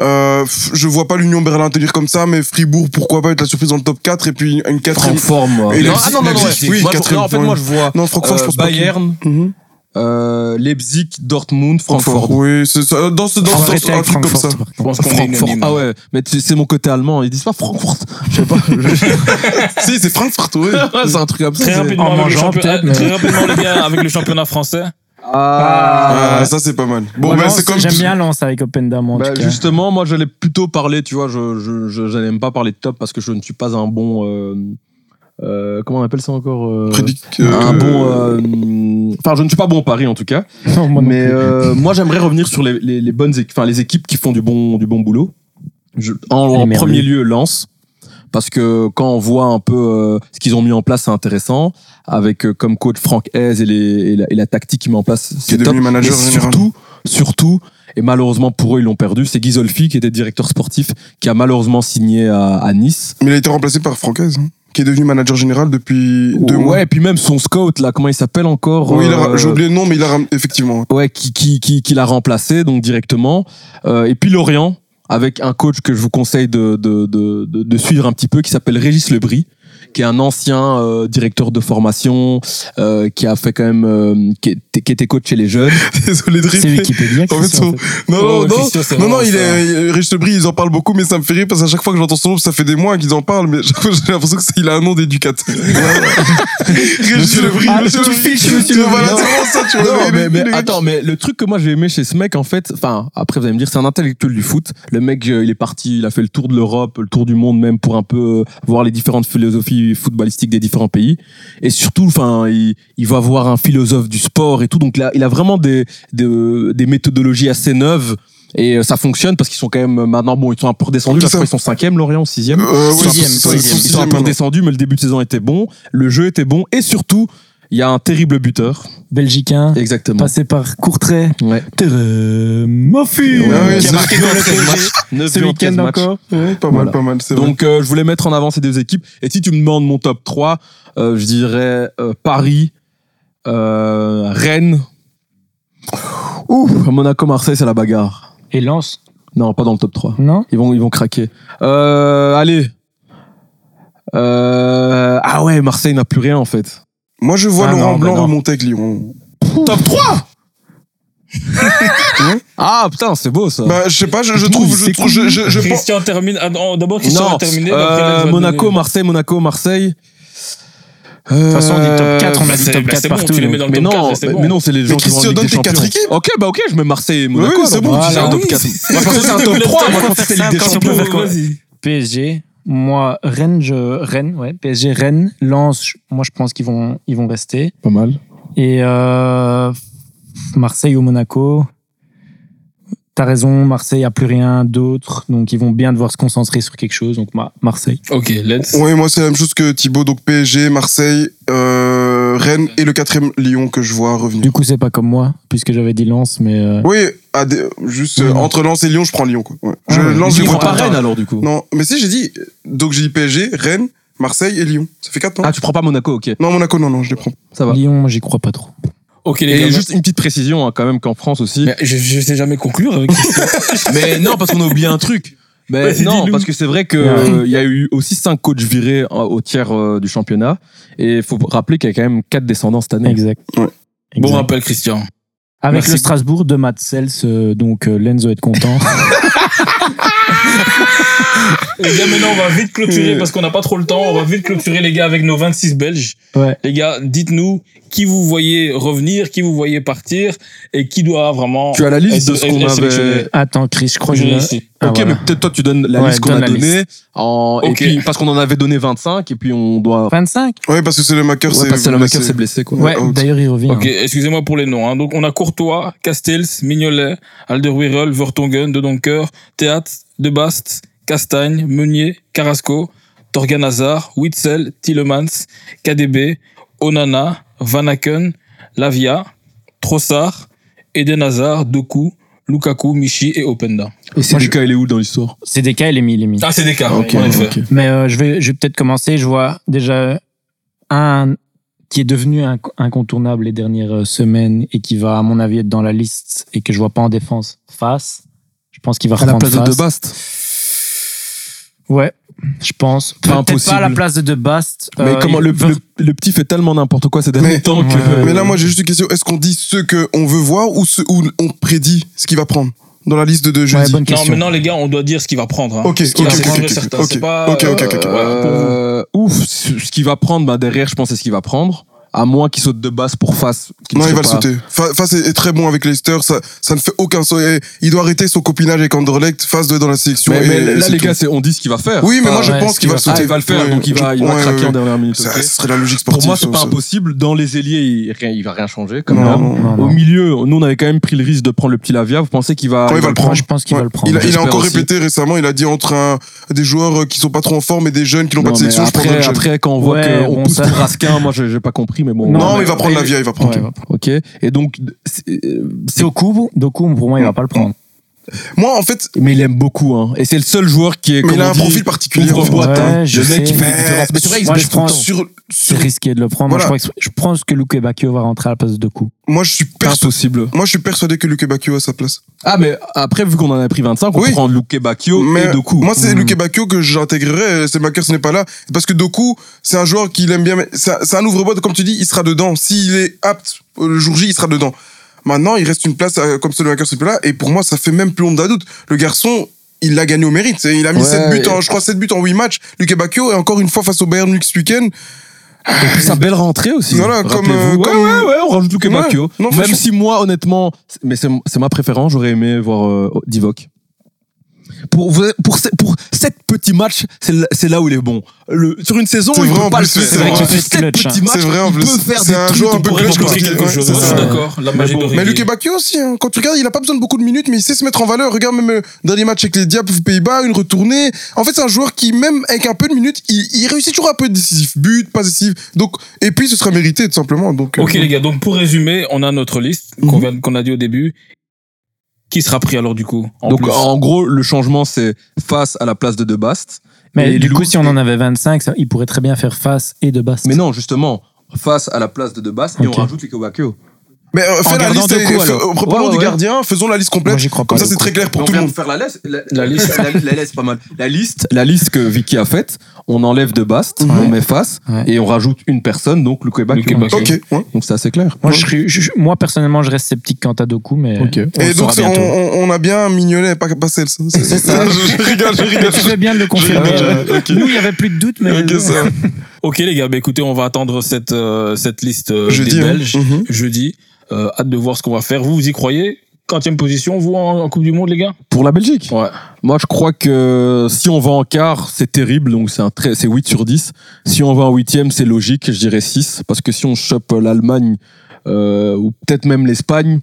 Euh, je vois pas l'Union Berlin tenir comme ça, mais Fribourg, pourquoi pas être la surprise dans le top 4 et puis une quatrième. Francfort, moi. Et non, ah non, non, non, oui, Moi, je- quatrième non, en fait, moi, je vois Non, Francfort, je euh, pense pas. qu'il- Bayern, Mhm. Euh, Leipzig, Dortmund, Francfort. Oui, c'est ça. Dans ce, dans ce un truc comme ça. Francfort, Je contre. pense qu'on est Francfort. unanime. Ah ouais, mais tu- c'est mon côté allemand. Ils disent pas Francfort. Je sais pas. si, c'est Frankfurt, oui. c'est un truc comme ça. Très rapidement, le mangeant, championnat, peut-être, mais- très rapidement les gars, avec le championnat français. Ah, Ah, ça, c'est pas mal. Bon, Moi, ben, Lens, c'est comme. J'aime bien Lens avec Opendam en Bah, cas. justement, moi j'allais plutôt parler, tu vois, je, je, je, je n'aime pas parler de top parce que je ne suis pas un bon. euh, euh, comment on appelle ça encore euh, Prédic- Un euh, bon. euh, Enfin, je ne suis pas bon au pari en tout cas. Non, moi Mais euh, moi j'aimerais revenir sur les, les, les bonnes équipes, enfin les équipes qui font du bon, du bon boulot. Je- en en premier lieu, Lens. Parce que quand on voit un peu euh, ce qu'ils ont mis en place, c'est intéressant. Avec euh, comme coach Franck Hez et, les, et, la, et la tactique qu'ils met en place, Qui est c'est top. devenu manager Et surtout, surtout, et malheureusement pour eux, ils l'ont perdu, c'est Ghisolfi qui était directeur sportif, qui a malheureusement signé à, à Nice. Mais il a été remplacé par Francaise, hein, qui est devenu manager général depuis deux ouais, mois. et puis même son scout, là, comment il s'appelle encore Oui, il a- euh, j'ai oublié le nom, mais il a effectivement. Ouais, qui, qui, qui, qui l'a remplacé, donc directement. Euh, et puis Lorient, avec un coach que je vous conseille de, de, de, de, de suivre un petit peu, qui s'appelle Régis Lebris, qui est un ancien euh, directeur de formation, euh, qui a fait quand même, euh, qui, était, qui était coach chez les jeunes. Désolé de rire. C'est Wikipédia. En fait, son- en fait. Non, non, Oh, non, Christian, non, non, il est, Rich Lebris, ils en parlent beaucoup, mais ça me fait rire parce qu'à chaque fois que j'entends son nom, ça fait des mois qu'ils en parlent, mais chaque fois, j'ai l'impression qu'il a un nom d'éducateur. Rich Lebris, Ah, monsieur fiches, monsieur Voilà, ça, tu vois. Non, mais, attends, mais le truc que moi j'ai aimé chez ce mec, en fait, enfin, après vous allez me dire, c'est un intellectuel du foot. Le mec, euh, il est parti, il a fait le tour de l'Europe, le tour du monde même pour un peu voir les différentes philosophies footballistiques des différents pays. Et surtout, enfin, il, il va voir un philosophe du sport et tout. Donc là, il a vraiment des, des, des méthodologies assez neuves. Et euh, ça fonctionne parce qu'ils sont quand même euh, maintenant bon ils sont un peu redescendus je crois qu'ils sont cinquième Lorient sixième Euh, ouais, Sixième, ils sont- sixième. ils sont ils un peu sixième, redescendus mais le début de saison était bon le jeu était bon et surtout il y a un terrible buteur Belgicain, exactement passé par Courtrai. ouais Mofu Ouais, ouais, qui a c'est marqué dans le ce buts en 13 week-end encore. Ouais. Pas Voilà. mal, pas mal, c'est vrai. Donc euh, je voulais mettre en avant ces deux équipes. Et si tu me demandes mon top 3, euh, je dirais euh, Paris, euh, Rennes. Ouh, Monaco-Marseille, c'est la bagarre. Et Lens, Non, pas dans le top 3. non? Ils vont, ils vont craquer. Euh, allez. Euh, ah ouais, Marseille n'a plus rien en fait. Moi, je vois Ah Laurent non, Blanc bah non. remonter avec Lyon. Top 3 Ah putain, c'est beau ça. Bah, je sais pas, je, je trouve, je, trouve, je, je, je pense. Christian termine. ah, non, D'abord, Christian non, va terminer. euh, mais après, Lens va Monaco, donner- Marseille, Monaco, Marseille. De toute façon, on dit top 4, on a dit c'est- top bah, 4 c'est bon, partout. tu les mets dans le Mais top non, 4, c'est mais, bon. mais non, c'est les gens Mais qui vont en Christian Ligue donne tes quatre Champions. équipes. Ok, bah ok, je mets Marseille et Monaco. Oui, c'est alors. bon, Voilà, tu sais, un oui, top quatre. c'est- Moi, je pensais que c'était un top c'est- 3, c'est- moi, je c'est- pensais que c'était Ligue des c'est- Champions. c'est- vas-y. PSG, moi, Rennes, je, Rennes, ouais, PSG, Rennes, Lens, je- moi, je pense qu'ils vont, ils vont rester. Pas mal. Et euh, Marseille ou Monaco. T'as raison, Marseille a plus rien d'autre, donc ils vont bien devoir se concentrer sur quelque chose. Donc Ma- Marseille. Ok, let's. Oui, moi c'est la même chose que Thibaut, donc PSG, Marseille, euh, Rennes et le quatrième Lyon que je vois revenir. Du coup, c'est pas comme moi, puisque j'avais dit Lens, mais euh, Oui, à des- juste euh, entre Lens et Lyon, je prends Lyon. Quoi. Ouais. Je, Ah ouais. Lens, je prends pas. Rennes alors du coup Non, mais si j'ai dit, donc j'ai dit PSG, Rennes, Marseille et Lyon. Ça fait 4 non Ah, tu prends pas Monaco, ok. Non, Monaco, non, non, je les prends. Ça va. Lyon, moi, j'y crois pas trop. Ok, les Et gars. juste une petite précision hein, quand même qu'en France aussi. Mais je, je sais jamais conclure avec. Mais non, parce qu'on a oublié un truc. Mais Vas-y, non, dis-nous. parce que c'est vrai que Ouais. euh, il y a eu aussi cinq coachs virés euh, au tiers euh, du championnat. Et il faut rappeler qu'il y a quand même quatre descendants cette année. Exact. Ouais. Bon Exact. rappel, Christian. Avec Merci. le Strasbourg de Matt Sels, euh, donc euh, Lenzo est content. Les gars, maintenant, on va vite clôturer parce qu'on n'a pas trop le temps. On va vite clôturer, les gars, avec nos 26 Belges. ouais. Les gars, dites-nous qui vous voyez revenir, qui vous voyez partir et qui doit vraiment. Tu as la liste de ce qu'on avait. Attends, Chris, je crois que Je. Ah, ok, voilà. mais peut-être toi tu donnes la Ouais, liste qu'on donne a donnée. En... Ok. Et puis parce qu'on en avait donné 25 et puis on doit. 25 Ouais, parce que c'est le Maker, Ouais, c'est. parce que le blessé. S'est blessé quoi. Ouais, d'ailleurs, il revient. Ok, hein. excusez-moi pour les noms. hein. Donc, on a Courtois, Castells, Mignolet, Alderweireld, Vertonghen, De Donker, Théat, De Bast, Castagne, Meunier, Carrasco, Torgan Hazard, Witzel, Tillemans, KDB, Onana, Van Aken, Lavia, Trossard, Eden Hazard, Doku, Lukaku, Michi et Openda. Et c'est des cas, il est où dans l'histoire? C'est des cas, il est mis, il est mis. Ah, c'est des cas, Ok, en effet. Mais euh, je vais, je vais peut-être commencer. Je vois déjà un qui est devenu inc- incontournable les dernières euh, semaines et qui va, à mon avis, être dans la liste et que je vois pas en défense face. Je pense qu'il va À la place de face. De Bast. Ouais, je pense. Pas Peut-être impossible. pas à la place de De Bast. Mais Euh, comment il le, va- le, le petit fait tellement n'importe quoi ces derniers Mais- temps que. Ouais. Mais là, moi, j'ai juste une question. Est-ce qu'on dit ce qu'on veut voir ou ce où on prédit ce qu'il va prendre dans la liste de Ouais, jeudi? bonne Non, question. maintenant, les gars, on doit dire ce qu'il va prendre. hein. Ok, Ce qu'il ok, va ok, prendre, ok, certain. ok. C'est pas, Ok, ok, ok, ok. euh. Euh, ouf, ce qu'il va prendre, bah, derrière, je pense c'est ce qu'il va prendre. À moins qu'il saute de base pour face. Non, il va le pas- sauter. Fa- Face est est très bon avec Leicester. Ça, ça ne fait aucun sens. Et Il doit arrêter son copinage avec Anderlecht. Face doit être dans la sélection. Mais, et- mais et là, c'est les tout. gars, on dit ce qu'il va faire. Oui, mais moi, je ouais, pense qu'il va le qu'il Ah, sauter. il va le faire, Ouais, donc il va, je- il va ouais, craquer ouais. en dernière minute. Ça, ok. ce serait la logique Pour sportive. moi, c'est ça, pas ça. impossible. Dans les ailiers, il, il va rien changer. Comme Non, non. Non, Au milieu, nous, on avait quand même pris le risque de prendre le petit Lavia. Vous pensez qu'il va. Il va le prendre. Je pense qu'il va le prendre. Il a, il a J'espère encore répété récemment, il a dit entre des joueurs euh, qui sont pas trop en forme et des jeunes qui n'ont pas de sélection, je après, le quand on voit qu'on pousse ça- pour Raskin, moi, j'ai pas compris, mais bon. Non, mais il va prendre la vieille, il va prendre. Ouais, il va prendre. Ok. Et donc, c'est- euh, c'est Doku, Doku, pour moi, il va pas le prendre. Moi, en fait, mais il aime beaucoup, hein. Et c'est le seul joueur qui est. mais il a un dit, profil particulier. en fait. ouvre-boîte, Ouais, hein. je Le mec, fait différence. Mais c'est vrai, il se Moi, blesse je tout le prends. Sur, C'est risqué de le prendre. Voilà. Moi, je, crois que, je pense que Luke Bacchio va rentrer à la place de Doku. moi, je suis persuadé. Moi, je suis persuadé que Luke Bacchio a sa place. Ah, mais après, vu qu'on en a pris 25, on Oui. prend Luke Bacchio Mais et Doku. moi, c'est Mm. Luke Bacchio que j'intégrerais. C'est Macker, ce n'est pas là. Parce que Doku, c'est un joueur qu'il aime bien. C'est un- ouvre-boîte, comme tu dis, il sera dedans. S'il est apte le jour J, il sera dedans. Maintenant, il reste une place euh, comme celui de Macker, ce là. Et pour moi, ça fait même plus honte d'un doute. Le garçon, il l'a gagné au mérite. Il a mis Ouais, 7 buts, en, je crois 7 buts en 8 matchs. Luke Bacchio, et encore une fois face au Bayern Munich ce week-end. Et puis sa belle rentrée aussi. Voilà, comme, euh, ouais, comme- ouais, ouais, on rajoute Luke. Bacchio. Non, Même si moi, honnêtement, mais c'est c'est ma préférence, j'aurais aimé voir euh, Divock. Pour, pour, pour sept petits matchs, c'est là- c'est là où il est bon. Le, sur une saison, il peut pas plus, le faire. c'est vrai Mais qu'il fait sept clutch, hein. petits matchs, C'est vrai, en il plus. peut faire C'est des un trucs joueur un peu clutch ça. d'accord. Mais Luke Bacchio aussi, hein. quand tu regardes, il a pas besoin de beaucoup de minutes, mais il sait se mettre en valeur. Regarde même le dernier match avec les Diables aux Pays-Bas, une retournée. En fait, c'est un joueur qui, même avec un peu de minutes, il, il réussit toujours un peu décisif. But, pas décisif. Donc, et puis, ce sera mérité, tout simplement. Donc, Ok euh, les gars, donc pour résumer, on a notre liste qu'on qu'on a dit au début. Qui sera pris alors du coup en Donc plus en gros, le changement, c'est face à la place de De Bast. Mais Et du coup, si on en avait 25, ça, il pourrait très bien faire face et de Bast. Mais non, justement, face à la place de De Bast, et on rajoute Bacchio. Mais euh, fais En la liste, et- coups, fais- alors. euh, Ouais, du ouais. gardien, faisons la liste complète. Moi, crois pas, Comme ça, c'est très clair pour on tout le monde. de faire la liste. La, La liste. La, la liste, pas mal. La liste, la liste que Vicky a faite, on enlève de Bast, on met face Ouais. et on rajoute une personne, donc le Québec. Ok. Donc c'est assez clair. Moi, je, serais- je- moi, personnellement, je reste sceptique quant à Doku, mais Ok. on Et le donc, on, on- a bien mignonné, pas pas celle. C'est ça. Je, rigole, je rigole. Tu fais bien de le confirmer. Nous, il n'y avait plus de doute, mais. Ok, les gars, bah écoutez, on va attendre cette euh, cette liste euh, Jeudi, des hein. Belges Mhm. jeudi. Euh, hâte de voir ce qu'on va faire. Vous vous y croyez? Quantième position, vous en, en Coupe du Monde, les gars? Pour la Belgique Ouais. Moi, je crois que si on va en quart, c'est terrible, donc c'est un très, c'est 8 sur 10. Si on va en huitième, c'est logique, je dirais 6, parce que si on chope l'Allemagne, euh, ou peut-être même l'Espagne,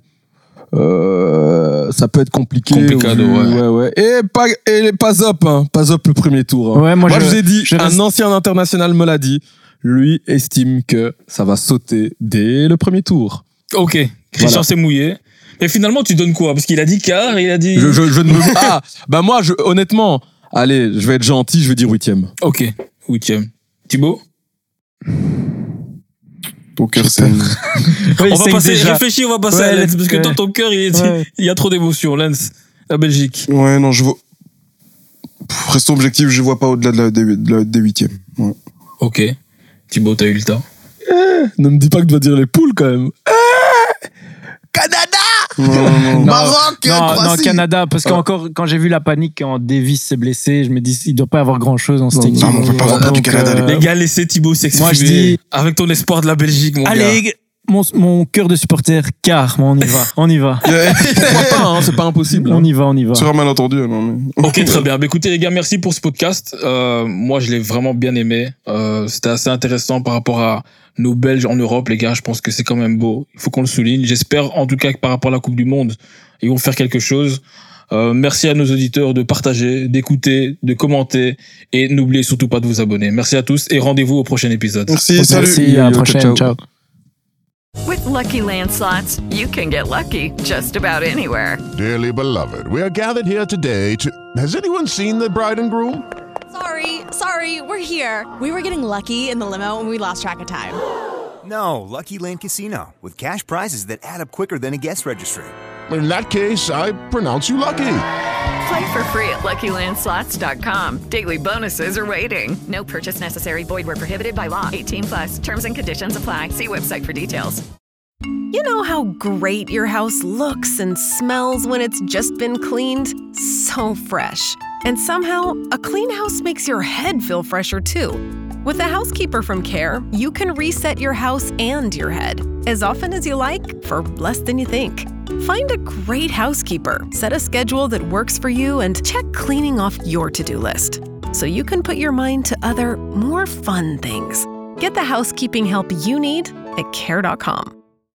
euh, ça peut être compliqué. Complicado, Vu- ouais. ouais. Et pas, et pas up, hein, pas up le premier tour. hein. Ouais, moi, Moi, je, je vous ai dit, reste- un ancien international me l'a dit, lui estime que ça va sauter dès le premier tour. Ok. Christian Voilà. s'est mouillé. Mais finalement, tu donnes quoi? Parce qu'il a dit quart, il a dit. Je, je, je ne me... Ah, bah moi, je, honnêtement, allez, je vais être gentil, je vais dire huitième. Ok. Huitième. Thibaut? Ton cœur, c'est. Ouais, On va passer, déjà. réfléchis, on va passer Ouais, à Lens, parce que ouais. dans ton cœur, il, est- Ouais. il y a trop d'émotions. Lens, la Belgique. Ouais, non, je vois. Restons objectifs, je vois pas au-delà de la, des, de la- des huitièmes. Ouais. Ok. Thibaut, t'as eu le temps. Ne me dis pas que tu vas dire les poules quand même. Non, non, non. Maroc, Non, non. Canada, parce qu'encore, quand j'ai vu la panique quand Davis s'est blessé, je me dis, il doit pas y avoir grand chose dans cette Non, équipe. non, mais on peut pas avoir peur du Canada, les Les gars, laissez Thibaut s'exprimer. Moi, je dis- Avec ton espoir de la Belgique, mon gars. Allez, mon, mon cœur de supporter, car, on y va, on y va. Pas, hein, c'est pas impossible. On y va, on y va. Tu seras malentendu, non, mais. Ok, très bien. Bah, écoutez, les gars, merci pour ce podcast. Euh, moi, je l'ai vraiment bien aimé. Euh, C'était assez intéressant par rapport à nos Belges en Europe, les gars. Je pense que c'est quand même beau. Il faut qu'on le souligne. J'espère, en tout cas, que par rapport à la Coupe du Monde, ils vont faire quelque chose. Euh, merci à nos auditeurs de partager, d'écouter, de commenter et n'oubliez surtout pas de vous abonner. Merci à tous et rendez-vous au prochain épisode. Merci, salut. Merci, à la prochaine. ciao. ciao. With Lucky you can get lucky just about anywhere. Dearly beloved, we are gathered here today to. Has anyone seen the bride and groom? Sorry, sorry, we're here. We were getting lucky in the limo and we lost track of time. No, Lucky Land Casino, with cash prizes that add up quicker than a guest registry. In that case, I pronounce you lucky. Play for free at LuckyLandSlots.com. Daily bonuses are waiting. No purchase necessary. Void where prohibited by law. 18 plus. Terms and conditions apply. See website for details. You know how great your house looks and smells when it's just been cleaned? So fresh. And somehow, a clean house makes your head feel fresher too. With a housekeeper from Care, you can reset your house and your head as often as you like for less than you think. Find a great housekeeper, set a schedule that works for you, and check cleaning off your to do list so you can put your mind to other, more fun things. Get the housekeeping help you need at Care.com.